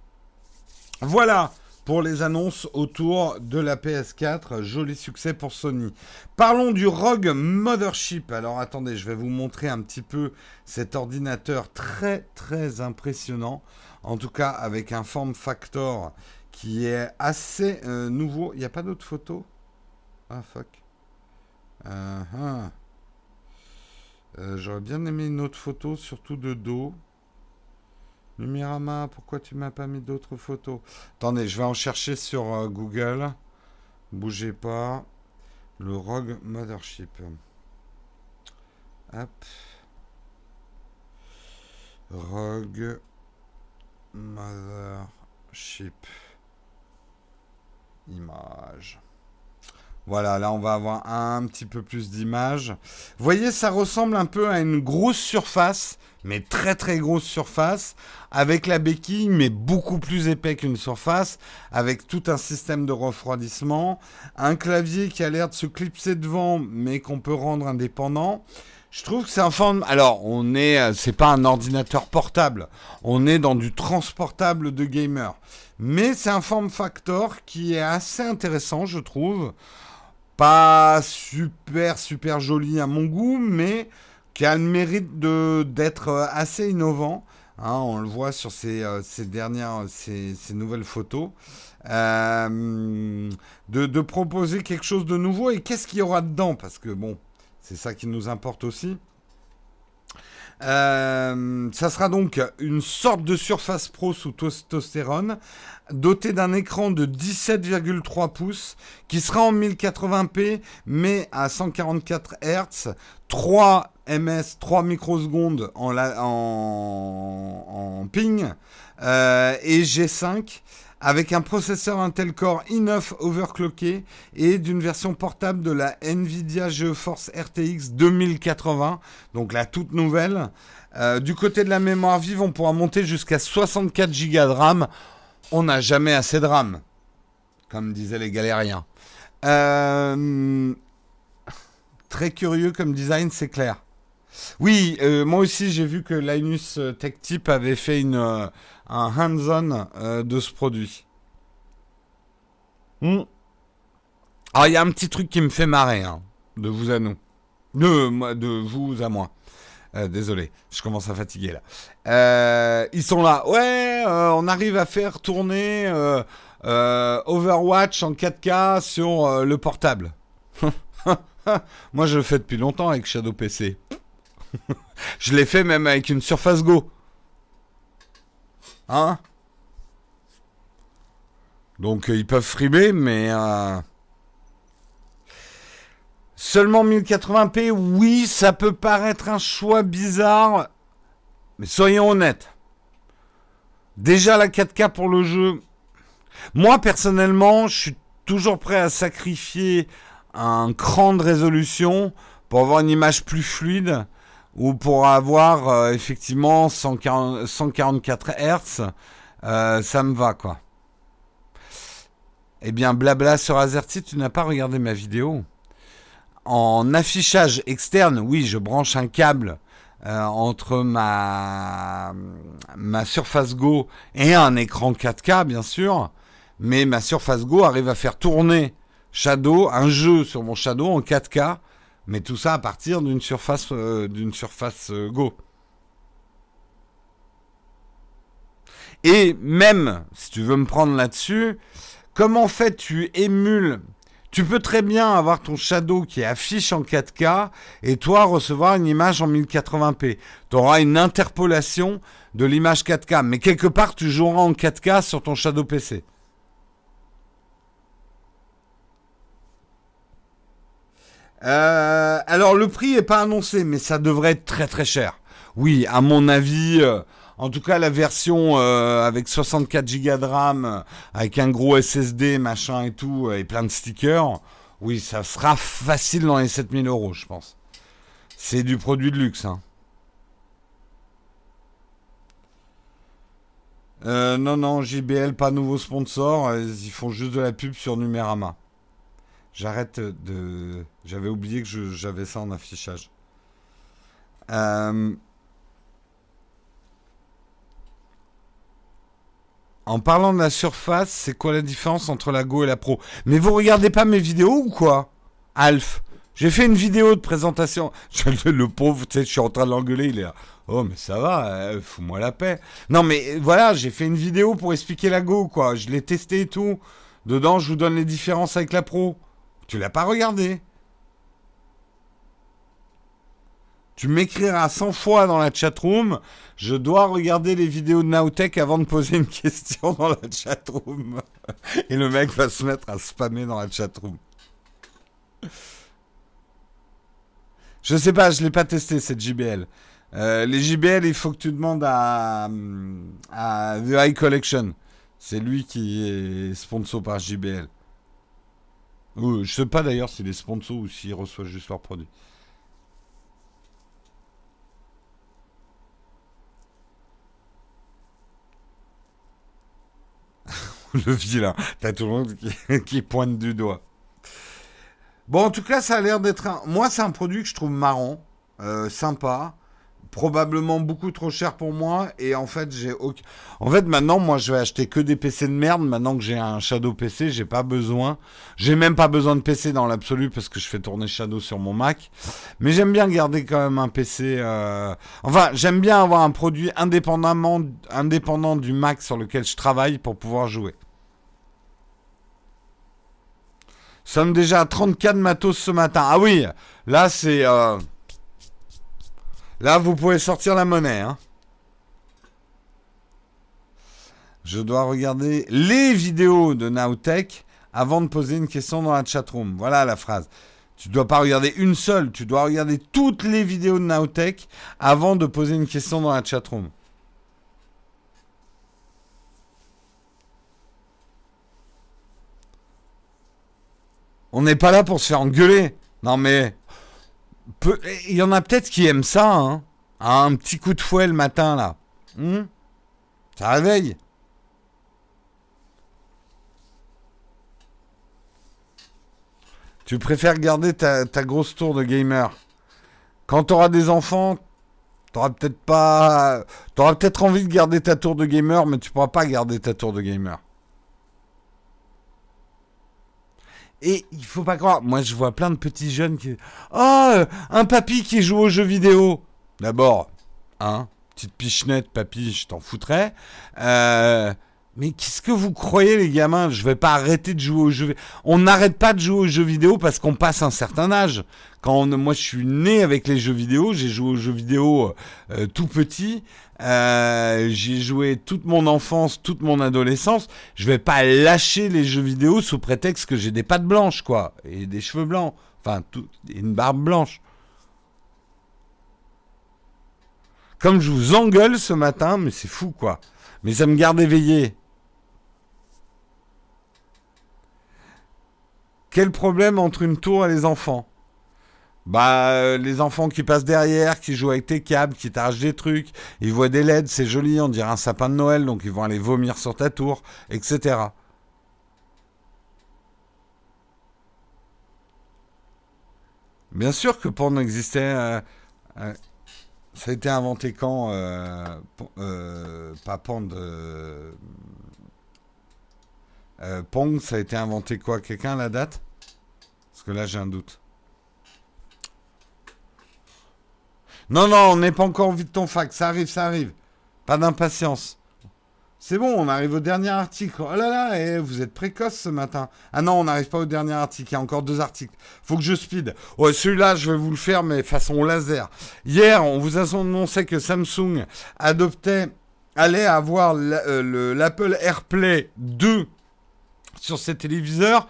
Speaker 1: Voilà pour les annonces autour de la PS4. Joli succès pour Sony. Parlons du Rogue Mothership. Alors attendez, je vais vous montrer un petit peu cet ordinateur très très impressionnant. En tout cas avec un form factor qui est assez euh, nouveau. Il n'y a pas d'autres photos? Ah fuck. Uh-huh. Euh, j'aurais bien aimé une autre photo, surtout de dos. Numirama, pourquoi tu m'as pas mis d'autres photos Attendez, je vais en chercher sur euh, Google. Bougez pas. Le Rogue Mothership. Hop. Rogue Mothership. Image. Voilà, là on va avoir un petit peu plus d'images. Vous voyez, ça ressemble un peu à une grosse surface, mais très très grosse surface, avec la béquille, mais beaucoup plus épais qu'une surface, avec tout un système de refroidissement, un clavier qui a l'air de se clipser devant, mais qu'on peut rendre indépendant. Je trouve que c'est un forme. Alors, on est, euh, c'est pas un ordinateur portable. On est dans du transportable de gamer. Mais c'est un form factor qui est assez intéressant, je trouve pas super super joli à mon goût, mais qui a le mérite d'être assez innovant. Hein, on le voit sur ces, euh, dernières, ces, nouvelles photos. Euh, de, proposer quelque chose de nouveau et qu'est-ce qu'il y aura dedans? Parce que bon, c'est ça qui nous importe aussi. Euh, ça sera donc une sorte de Surface Pro sous testostérone, doté d'un écran de 17,3 pouces, qui sera en 1080p, mais à 144 Hz, 3 ms, 3 microsecondes en, en, ping, euh, et G5 avec un processeur Intel Core i9 overclocké et d'une version portable de la Nvidia GeForce RTX 2080, donc la toute nouvelle. Euh, du côté de la mémoire vive, on pourra monter jusqu'à 64 Go de RAM. On n'a jamais assez de RAM, comme disaient les galériens. Euh, très curieux comme design, c'est clair. Oui, euh, moi aussi j'ai vu que Linus Tech Tip avait fait une un hands-on euh, de ce produit. Hmm. Alors, il y a un petit truc qui me fait marrer, hein, de vous à nous. De vous à moi. Euh, désolé, je commence à fatiguer là. Euh, ils sont là. Ouais, on arrive à faire tourner Overwatch en 4K sur le portable. <laughs> Moi, je le fais depuis longtemps avec Shadow PC. <laughs> je l'ai fait même avec une Surface Go. Hein? Donc euh, ils peuvent frimer, mais... Seulement 1080p, oui, ça peut paraître un choix bizarre, mais soyons honnêtes. Déjà la 4K pour le jeu. Moi personnellement, je suis toujours prêt à sacrifier un cran de résolution pour avoir une image plus fluide ou pour avoir euh, effectivement 144 Hz, euh, ça me va quoi. Eh bien, blabla sur Azerty, tu n'as pas regardé ma vidéo. En affichage externe, oui, je branche un câble euh, entre ma, Surface Go et un écran 4K, bien sûr. Mais ma Surface Go arrive à faire tourner Shadow, un jeu sur mon Shadow en 4K. Mais tout ça à partir d'une surface, euh, d'une surface euh, Go. Et même, si tu veux me prendre là-dessus, comment fait tu émules tu peux très bien avoir ton shadow qui affiche en 4K et toi recevoir une image en 1080p. Tu auras une interpolation de l'image 4K, mais quelque part tu joueras en 4K sur ton shadow PC. Euh, alors le prix n'est pas annoncé, mais ça devrait être très très cher. Oui, à mon avis, euh, en tout cas, la version euh, avec 64 Go de RAM, avec un gros SSD, machin et tout, et plein de stickers, oui, ça sera facile dans les 7000 euros, je pense. C'est du produit de luxe. Hein. Euh, non, non, JBL, pas nouveau sponsor. Ils font juste de la pub sur Numérama. J'arrête de. J'avais oublié que j'avais ça en affichage. Euh, En parlant de la surface, c'est quoi la différence entre la Go et la Pro? Mais vous regardez pas mes vidéos ou quoi? Alf J'ai fait une vidéo de présentation. <laughs> Le pauvre, tu sais, je suis en train de l'engueuler, il est là. Oh, mais ça va, euh, fous-moi la paix. Non, mais voilà, j'ai fait une vidéo pour expliquer la Go, quoi. Je l'ai testé et tout. Dedans, je vous donne les différences avec la Pro. Tu l'as pas regardé Tu m'écriras 100 fois dans la chatroom. Je dois regarder les vidéos de Nowtech avant de poser une <laughs> question dans la chatroom. <laughs> Et le mec va se mettre à spammer dans la chatroom. Je sais pas, je l'ai pas testé cette JBL. Euh, les JBL, il faut que tu demandes à, The High Collection. C'est lui qui est sponsor par JBL. Je sais pas d'ailleurs s'il est sponsor ou s'il reçoit juste leurs produits. <laughs> le vilain. T'as tout le monde <laughs> qui, pointe du doigt. Bon, en tout cas, ça a l'air d'être un. Moi, c'est un produit que je trouve marrant, euh, sympa probablement beaucoup trop cher pour moi et en fait j'ai en fait maintenant moi je vais acheter que des PC de merde. Maintenant que j'ai un Shadow PC j'ai pas besoin. J'ai même pas besoin de PC dans l'absolu parce que je fais tourner Shadow sur mon Mac. Mais j'aime bien garder quand même un PC euh, enfin j'aime bien avoir un produit indépendamment indépendant du Mac sur lequel je travaille pour pouvoir jouer. Sommes déjà à 34 matos ce matin. Ah oui là c'est euh, Là, vous pouvez sortir la monnaie. Hein. Je dois regarder les vidéos de Nowtech avant de poser une question dans la chatroom. Voilà la phrase. Tu ne dois pas regarder une seule, tu dois regarder toutes les vidéos de Nowtech avant de poser une question dans la chatroom. On n'est pas là pour se faire engueuler. Non mais il y en a peut-être qui aiment ça, hein. Un petit coup de fouet le matin, là. Hmm? ça réveille. Tu préfères garder ta, grosse tour de gamer. Quand tu auras des enfants, t'auras peut-être pas. T'auras peut-être envie de garder ta tour de gamer, mais tu pourras pas garder ta tour de gamer. Et il faut pas croire, moi je vois plein de petits jeunes qui... Oh, un papy qui joue aux jeux vidéo. D'abord, hein, petite pichenette, papy, je t'en foutrais. Euh, mais qu'est-ce que vous croyez les gamins? Je vais pas arrêter de jouer aux jeux vidéo. On n'arrête pas de jouer aux jeux vidéo parce qu'on passe un certain âge. Quand moi je suis né avec les jeux vidéo, j'ai joué aux jeux vidéo euh, tout petit. Euh, j'ai joué toute mon enfance, toute mon adolescence. Je vais pas lâcher les jeux vidéo sous prétexte que j'ai des pattes blanches, quoi, et des cheveux blancs, enfin, une barbe blanche. Comme je vous engueule ce matin, mais c'est fou, quoi. Mais ça me garde éveillé. Quel problème entre une tour et les enfants? Bah, euh, les enfants qui passent derrière, qui jouent avec tes câbles, qui t'arrachent des trucs, ils voient des LED, c'est joli, on dirait un sapin de Noël, donc ils vont aller vomir sur ta tour, etc. Bien sûr que pour n'exister... Euh, euh, Ça a été inventé quand euh, Pas Pong, ça a été inventé quoi? Quelqu'un la date? Que là, j'ai un doute. Non, non, on n'est pas encore de ton fac. Ça arrive, ça arrive. Pas d'impatience. C'est bon, on arrive au dernier article. Oh là là, eh, vous êtes précoce ce matin. Ah non, on n'arrive pas au dernier article. Il y a encore deux articles. Faut que je speed. Ouais, celui-là, je vais vous le faire, mais façon laser. Hier, on vous a annoncé que Samsung adoptait, allait avoir euh, l'Apple AirPlay 2 sur ses téléviseurs.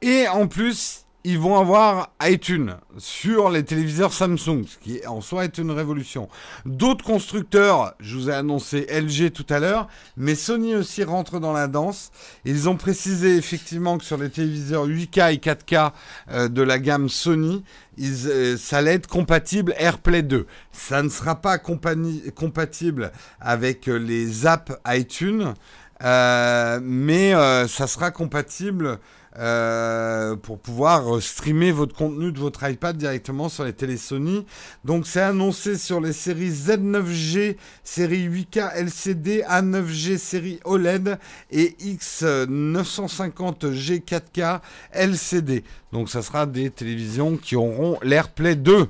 Speaker 1: Et en plus, ils vont avoir iTunes sur les téléviseurs Samsung, ce qui en soi est une révolution. D'autres constructeurs, je vous ai annoncé LG tout à l'heure, mais Sony aussi rentre dans la danse. Ils ont précisé effectivement que sur les téléviseurs 8K et 4K euh, de la gamme Sony, euh, ça allait être compatible AirPlay 2. Ça ne sera pas compatible avec euh, les apps iTunes, mais ça sera compatible euh, pour pouvoir streamer votre contenu de votre iPad directement sur les télé Sony. Donc c'est annoncé sur les séries Z9G, série 8K LCD, A9G série OLED et X950G 4K LCD. Donc ça sera des télévisions qui auront l'AirPlay 2.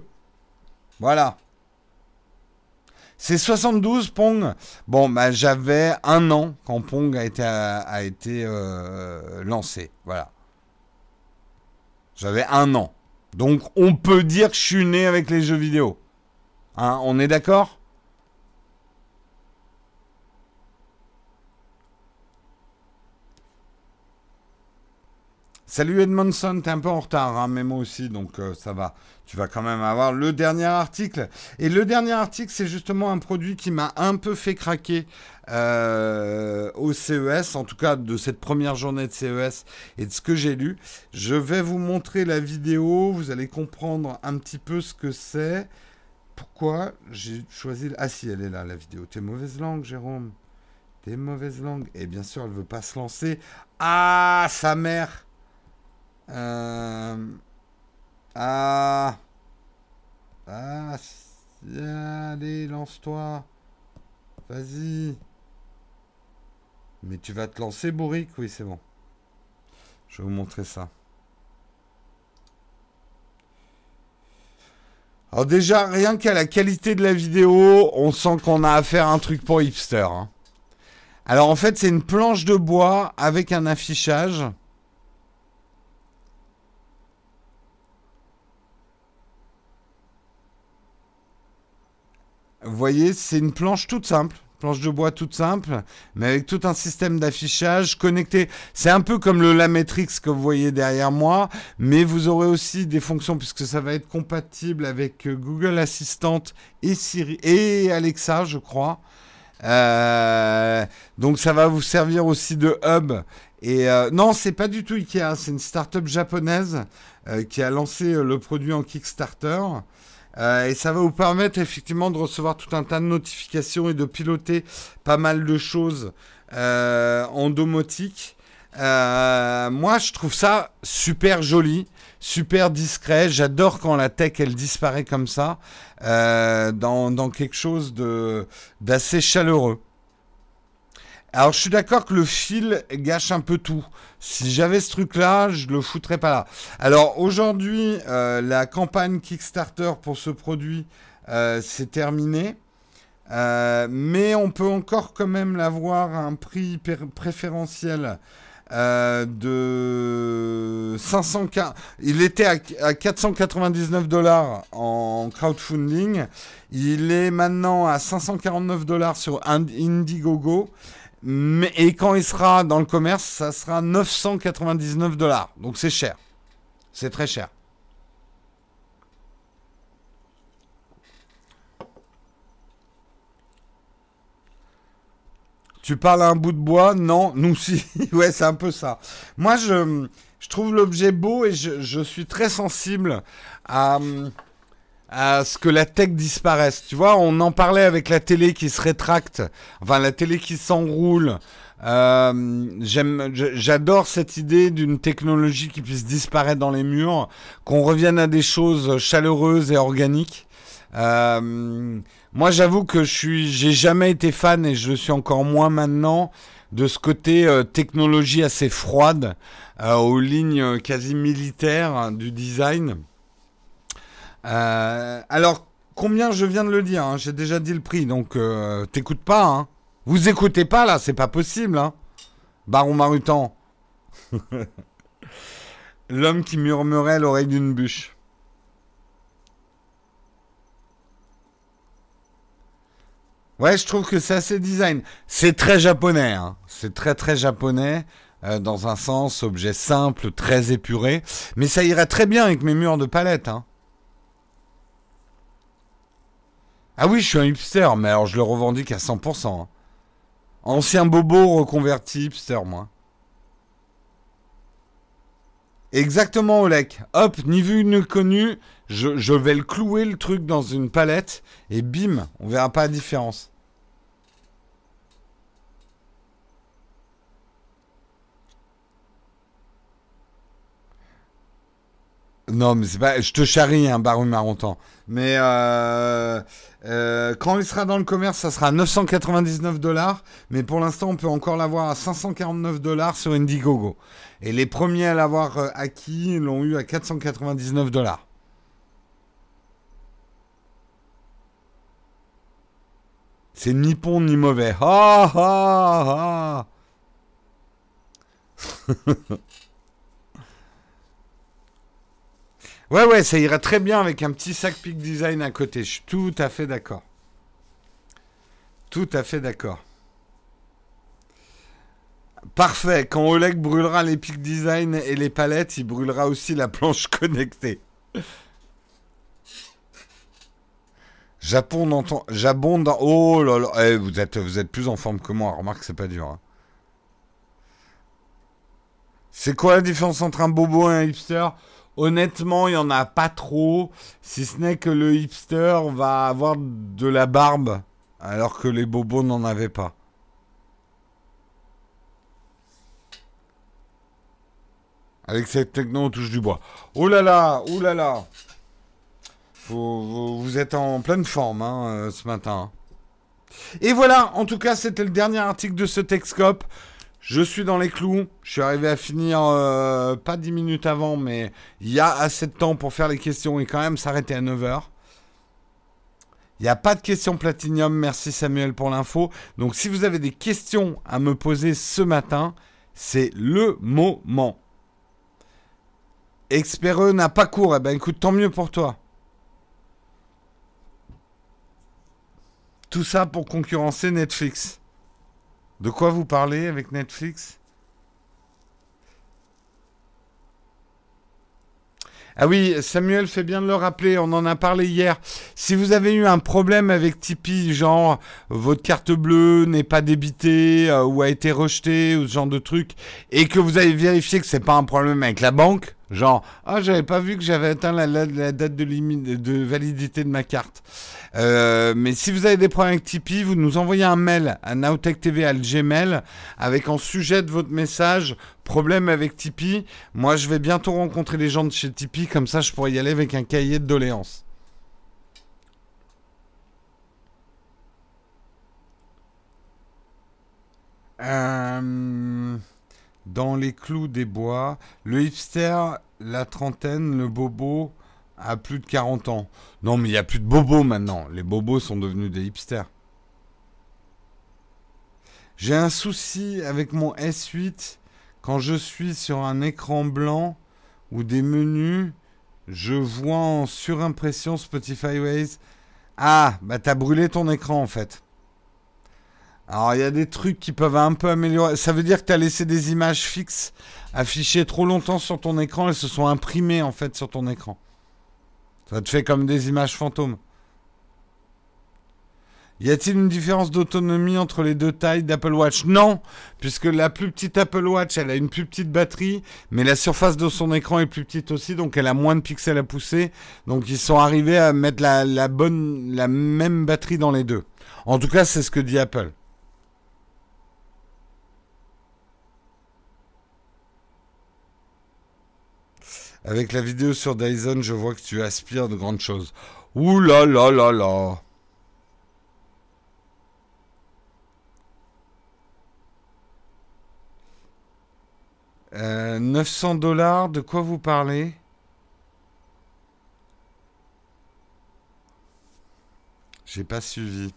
Speaker 1: Voilà. C'est 72 Pong. Bon, bah, j'avais un an quand Pong a été, a, été euh, lancé. Voilà. J'avais un an. Donc on peut dire que je suis né avec les jeux vidéo. Hein, on est d'accord? Salut Edmondson, t'es un peu en retard, hein, mais moi aussi, donc euh, ça va. Tu vas quand même avoir le dernier article. Et le dernier article, c'est justement un produit qui m'a un peu fait craquer euh, au CES, en tout cas de cette première journée de CES et de ce que j'ai lu. Je vais vous montrer la vidéo, vous allez comprendre un petit peu ce que c'est. Pourquoi j'ai choisi... Ah si, elle est là, la vidéo. T'es mauvaise langue, Jérôme. T'es mauvaise langue. Et bien sûr, elle veut pas se lancer. Ah, sa mère euh... Ah. Ah. Allez, lance-toi. Vas-y. Mais tu vas te lancer, Bourrique Oui, c'est bon. Je vais vous montrer ça. Alors déjà, rien qu'à la qualité de la vidéo, on sent qu'on a affaire à un truc pour hipster. Hein. Alors en fait, c'est une planche de bois avec un affichage. Vous voyez, c'est une planche toute simple planche de bois toute simple, mais avec tout un système d'affichage connecté. C'est un peu comme le Lametrix que vous voyez derrière moi, mais vous aurez aussi des fonctions puisque ça va être compatible avec euh, Google Assistant et Siri et Alexa, je crois. Euh, donc ça va vous servir aussi de hub. Et euh, non, c'est pas du tout Ikea, c'est une start-up japonaise qui a lancé le produit en Kickstarter. Euh, et ça va vous permettre effectivement de recevoir tout un tas de notifications et de piloter pas mal de choses euh, en domotique. Euh, moi, je trouve ça super joli, super discret. J'adore quand la tech elle disparaît comme ça dans, dans, quelque chose d'assez chaleureux. Alors je suis d'accord que le fil gâche un peu tout. Si j'avais ce truc-là, je le foutrais pas là. Alors aujourd'hui, euh, la campagne Kickstarter pour ce produit, euh, c'est terminé. Euh, mais on peut encore quand même l'avoir à un prix préférentiel de 500 il était à, 499 dollars en crowdfunding il est maintenant à 549 dollars sur Indiegogo et quand il sera dans le commerce, ça sera 999 dollars. Donc c'est cher. C'est très cher. Tu parles à un bout de bois? Non, nous <laughs> si. ouais, c'est un peu ça. Moi, je, je trouve l'objet beau et je, je, suis très sensible à, à ce que la tech disparaisse. Tu vois, on en parlait avec la télé qui se rétracte, enfin la télé qui s'enroule. Euh, j'adore cette idée d'une technologie qui puisse disparaître dans les murs, qu'on revienne à des choses chaleureuses et organiques. Euh, moi, j'avoue que je suis, j'ai jamais été fan et je suis encore moins maintenant de ce côté euh, technologie assez froide euh, aux lignes quasi militaires hein, du design. Alors, combien je viens de le dire hein, J'ai déjà dit le prix, donc t'écoutes pas. Hein Vous écoutez pas là, c'est pas possible. Hein Baron Marutan. <laughs> L'homme qui murmurait l'oreille d'une bûche. Ouais, je trouve que c'est assez design. C'est très japonais. Hein. C'est très très japonais. Euh, dans un sens, objet simple, très épuré. Mais ça irait très bien avec mes murs de palette. Hein. Ah oui, je suis un hipster, mais alors je le revendique à 100%. Hein. Ancien bobo reconverti hipster, moi. Exactement, Olek. Hop, ni vu ni connu, je, vais le clouer le truc dans une palette et bim, on verra pas la différence. Non, mais c'est pas. Je te charrie, un hein, Baron Marontan. Mais euh, euh, quand il sera dans le commerce, ça sera 999 dollars. Mais pour l'instant, on peut encore l'avoir à 549 dollars sur Indiegogo. Et les premiers à l'avoir euh, acquis l'ont eu à 499 dollars. C'est ni bon ni mauvais. Ah ah ah Ouais, ouais, ça irait très bien avec un petit sac Peak Design à côté. Je suis tout à fait d'accord. Tout à fait d'accord. Parfait. Quand Oleg brûlera les Peak Design et les palettes, il brûlera aussi la planche connectée. Japon d'entend. J'abonde dans... Oh là là. Eh, vous, êtes, vous êtes plus en forme que moi. Remarque, c'est pas dur. Hein. C'est quoi la différence entre un bobo et un hipster? Honnêtement, il n'y en a pas trop, si ce n'est que le hipster va avoir de la barbe, alors que les bobos n'en avaient pas. Avec cette techno, on touche du bois. Oh là là, oh là là. Vous, êtes en pleine forme hein, euh, ce matin. Et voilà, en tout cas, c'était le dernier article de ce Texcope. Je suis dans les clous. Je suis arrivé à finir euh, pas 10 minutes avant, mais il y a assez de temps pour faire les questions et quand même s'arrêter à 9h. Il n'y a pas de questions platinium. Merci Samuel pour l'info. Donc si vous avez des questions à me poser ce matin, c'est le moment. Expéreux n'a pas cours. Eh ben écoute, tant mieux pour toi. Tout ça pour concurrencer Netflix. De quoi vous parlez avec Netflix? Ah oui, Samuel fait bien de le rappeler, on en a parlé hier. Si vous avez eu un problème avec Tipeee, genre votre carte bleue n'est pas débitée euh, ou a été rejetée ou ce genre de truc, et que vous avez vérifié que c'est pas un problème avec la banque, genre ah j'avais pas vu que j'avais atteint la, date de, validité de ma carte. Euh, mais si vous avez des problèmes avec Tipeee, vous nous envoyez un mail à TV à Gmail avec en sujet de votre message problème avec Tipeee. Moi, je vais bientôt rencontrer les gens de chez Tipeee, comme ça je pourrais y aller avec un cahier de doléances. Euh, dans les clous des bois, le hipster, la trentaine, le bobo, à plus de 40 ans. Non, mais il n'y a plus de bobos maintenant. Les bobos sont devenus des hipsters. J'ai un souci avec mon S8. Quand je suis sur un écran blanc ou des menus, je vois en surimpression Spotify Waze. Ah, bah t'as brûlé ton écran en fait. Alors il y a des trucs qui peuvent un peu améliorer. Ça veut dire que tu as laissé des images fixes affichées trop longtemps sur ton écran. Elles se sont imprimées en fait sur ton écran. Ça te fait comme des images fantômes. Y a-t-il une différence d'autonomie entre les deux tailles d'Apple Watch? Non, puisque la plus petite Apple Watch, elle a une plus petite batterie, mais la surface de son écran est plus petite aussi, donc elle a moins de pixels à pousser. Donc ils sont arrivés à mettre la, bonne, la même batterie dans les deux. En tout cas, c'est ce que dit Apple. Avec la vidéo sur Dyson, je vois que tu aspires de grandes choses. Ouh là là là là. Euh, 900 dollars, de quoi vous parlez? J'ai pas suivi.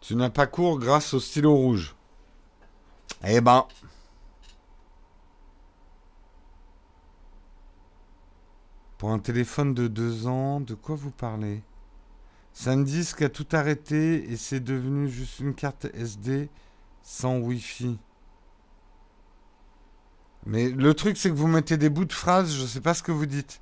Speaker 1: Tu n'as pas cours grâce au stylo rouge? Eh ben. Pour un téléphone de deux ans, de quoi vous parlez? SanDisk a tout arrêté et c'est devenu juste une carte SD sans Wi-Fi. Mais le truc, c'est que vous mettez des bouts de phrases, je ne sais pas ce que vous dites.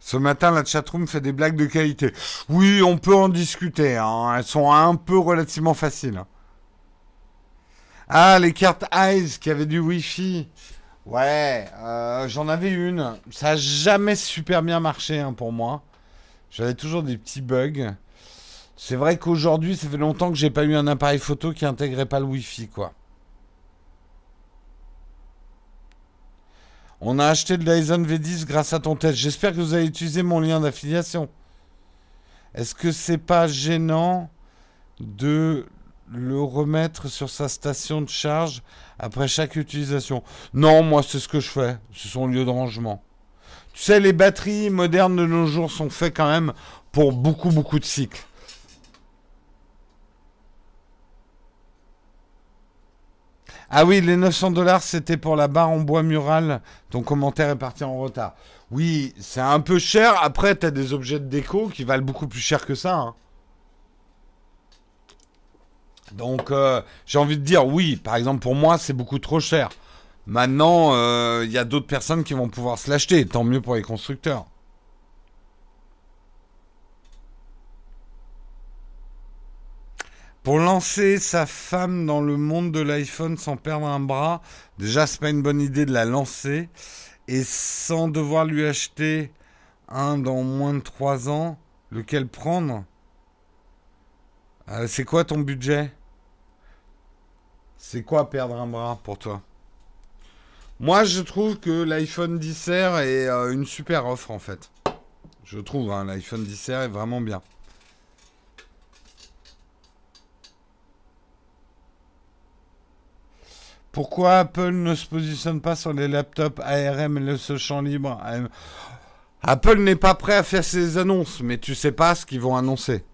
Speaker 1: Ce matin, la chatroom fait des blagues de qualité. Oui, on peut en discuter. Hein. Elles sont un peu relativement faciles. Ah, les cartes Eyes qui avaient du Wi-Fi. Ouais, euh, j'en avais une. Ça n'a jamais super bien marché hein, pour moi. J'avais toujours des petits bugs. C'est vrai qu'aujourd'hui, ça fait longtemps que j'ai pas eu un appareil photo qui intégrait pas le Wi-Fi, quoi. On a acheté le Dyson V10 grâce à ton test. J'espère que vous avez utilisé mon lien d'affiliation. Est-ce que c'est pas gênant de le remettre sur sa station de charge après chaque utilisation Non, moi c'est ce que je fais. C'est son lieu de rangement. Tu sais, les batteries modernes de nos jours sont faites quand même pour beaucoup beaucoup de cycles. Ah oui, les 900 dollars, c'était pour la barre en bois mural. Ton commentaire est parti en retard. Oui, c'est un peu cher. Après, tu des objets de déco qui valent beaucoup plus cher que ça. Hein. Donc, euh, j'ai envie de dire oui. Par exemple, pour moi, c'est beaucoup trop cher. Maintenant, euh, il y a d'autres personnes qui vont pouvoir se l'acheter. Tant mieux pour les constructeurs. Pour lancer sa femme dans le monde de l'iPhone sans perdre un bras, déjà c'est pas une bonne idée de la lancer. Et sans devoir lui acheter un dans moins de 3 ans, lequel prendre? Euh, C'est quoi ton budget? C'est quoi perdre un bras pour toi? Moi je trouve que l'iPhone 10 R est euh, une super offre en fait. Je trouve, hein, l'iPhone 10 R est vraiment bien. Pourquoi Apple ne se positionne pas sur les laptops ARM et le champ libre? Apple n'est pas prêt à faire ses annonces, mais tu sais pas ce qu'ils vont annoncer.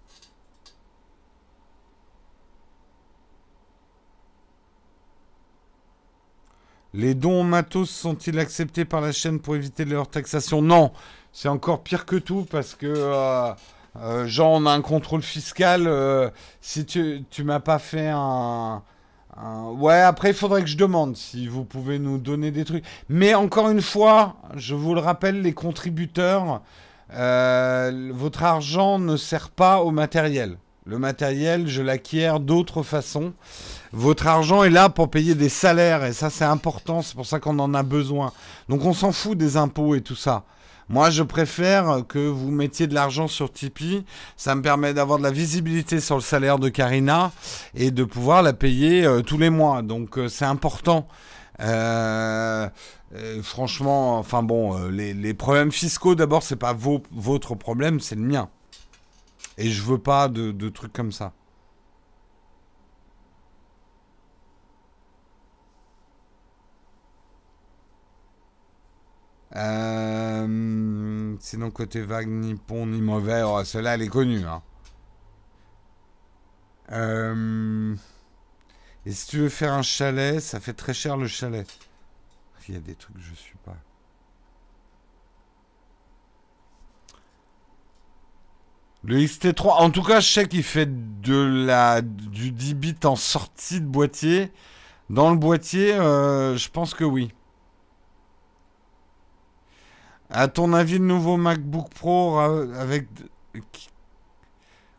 Speaker 1: Les dons matos sont-ils acceptés par la chaîne pour éviter leur taxation Non, c'est encore pire que tout parce que euh, euh, genre on a un contrôle fiscal. Euh, si tu tu m'as pas fait un euh, ouais, après, il faudrait que je demande si vous pouvez nous donner des trucs. Mais encore une fois, je vous le rappelle, les contributeurs, euh, votre argent ne sert pas au matériel. Le matériel, je l'acquiers d'autres façons. Votre argent est là pour payer des salaires et ça c'est important, c'est pour ça qu'on en a besoin. Donc on s'en fout des impôts et tout ça. Moi, je préfère que vous mettiez de l'argent sur Tipeee. Ça me permet d'avoir de la visibilité sur le salaire de Karina et de pouvoir la payer euh, tous les mois. Donc, euh, c'est important. Euh, franchement, enfin bon, les, problèmes fiscaux, d'abord, c'est pas votre problème, c'est le mien. Et je veux pas de trucs comme ça. Euh, sinon, côté vague, ni pont, ni mauvais. Oh, Celle-là, elle est connue. Hein. Euh, et si tu veux faire un chalet, ça fait très cher le chalet. Il y a des trucs je suis pas. Le XT3, en tout cas, je sais qu'il fait de la, du 10 bits en sortie de boîtier. Dans le boîtier, euh, je pense que oui. À ton avis, le nouveau MacBook Pro avec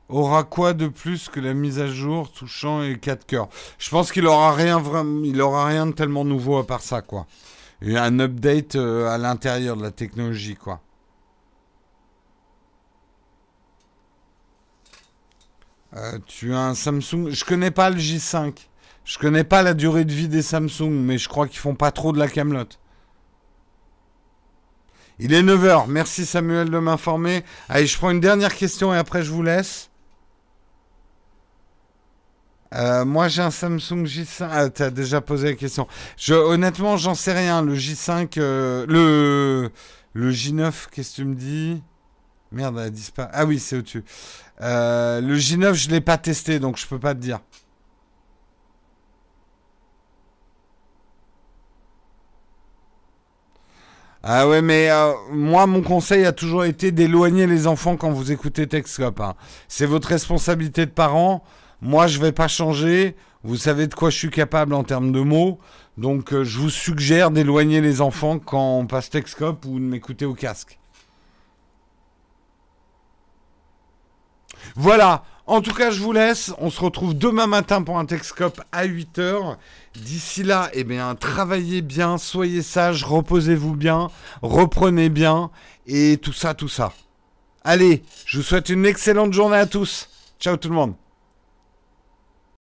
Speaker 1: aura quoi de plus que la mise à jour touchant les 4 cœurs? Je pense qu'il aura rien il aura rien de tellement nouveau à part ça quoi. Et un update euh, à l'intérieur de la technologie quoi. Euh, tu as un Samsung. Je connais pas le J5. Je connais pas la durée de vie des Samsung, mais je crois qu'ils font pas trop de la camelote. Il est 9h. Merci Samuel de m'informer. Allez, je prends une dernière question et après je vous laisse. Euh, moi, j'ai un Samsung J5. Ah, t'as déjà posé la question. Honnêtement, j'en sais rien. Le J5, euh, le, le J9, qu'est-ce que tu me dis? Merde, elle a disparu. Ah oui, c'est au-dessus. Euh, le J9, je l'ai pas testé, donc je peux pas te dire. Ah ouais, mais euh, moi, mon conseil a toujours été d'éloigner les enfants quand vous écoutez Texcop. Hein. C'est votre responsabilité de parent. Moi, je vais pas changer. Vous savez de quoi je suis capable en termes de mots. Donc, euh, je vous suggère d'éloigner les enfants quand on passe Texcop ou de m'écouter au casque. Voilà. En tout cas, je vous laisse. On se retrouve demain matin pour un Texcop à 8h. D'ici là, eh bien, travaillez bien, soyez sages, reposez-vous bien, reprenez bien et tout ça, tout ça. Allez, je vous souhaite une excellente journée à tous. Ciao tout le monde.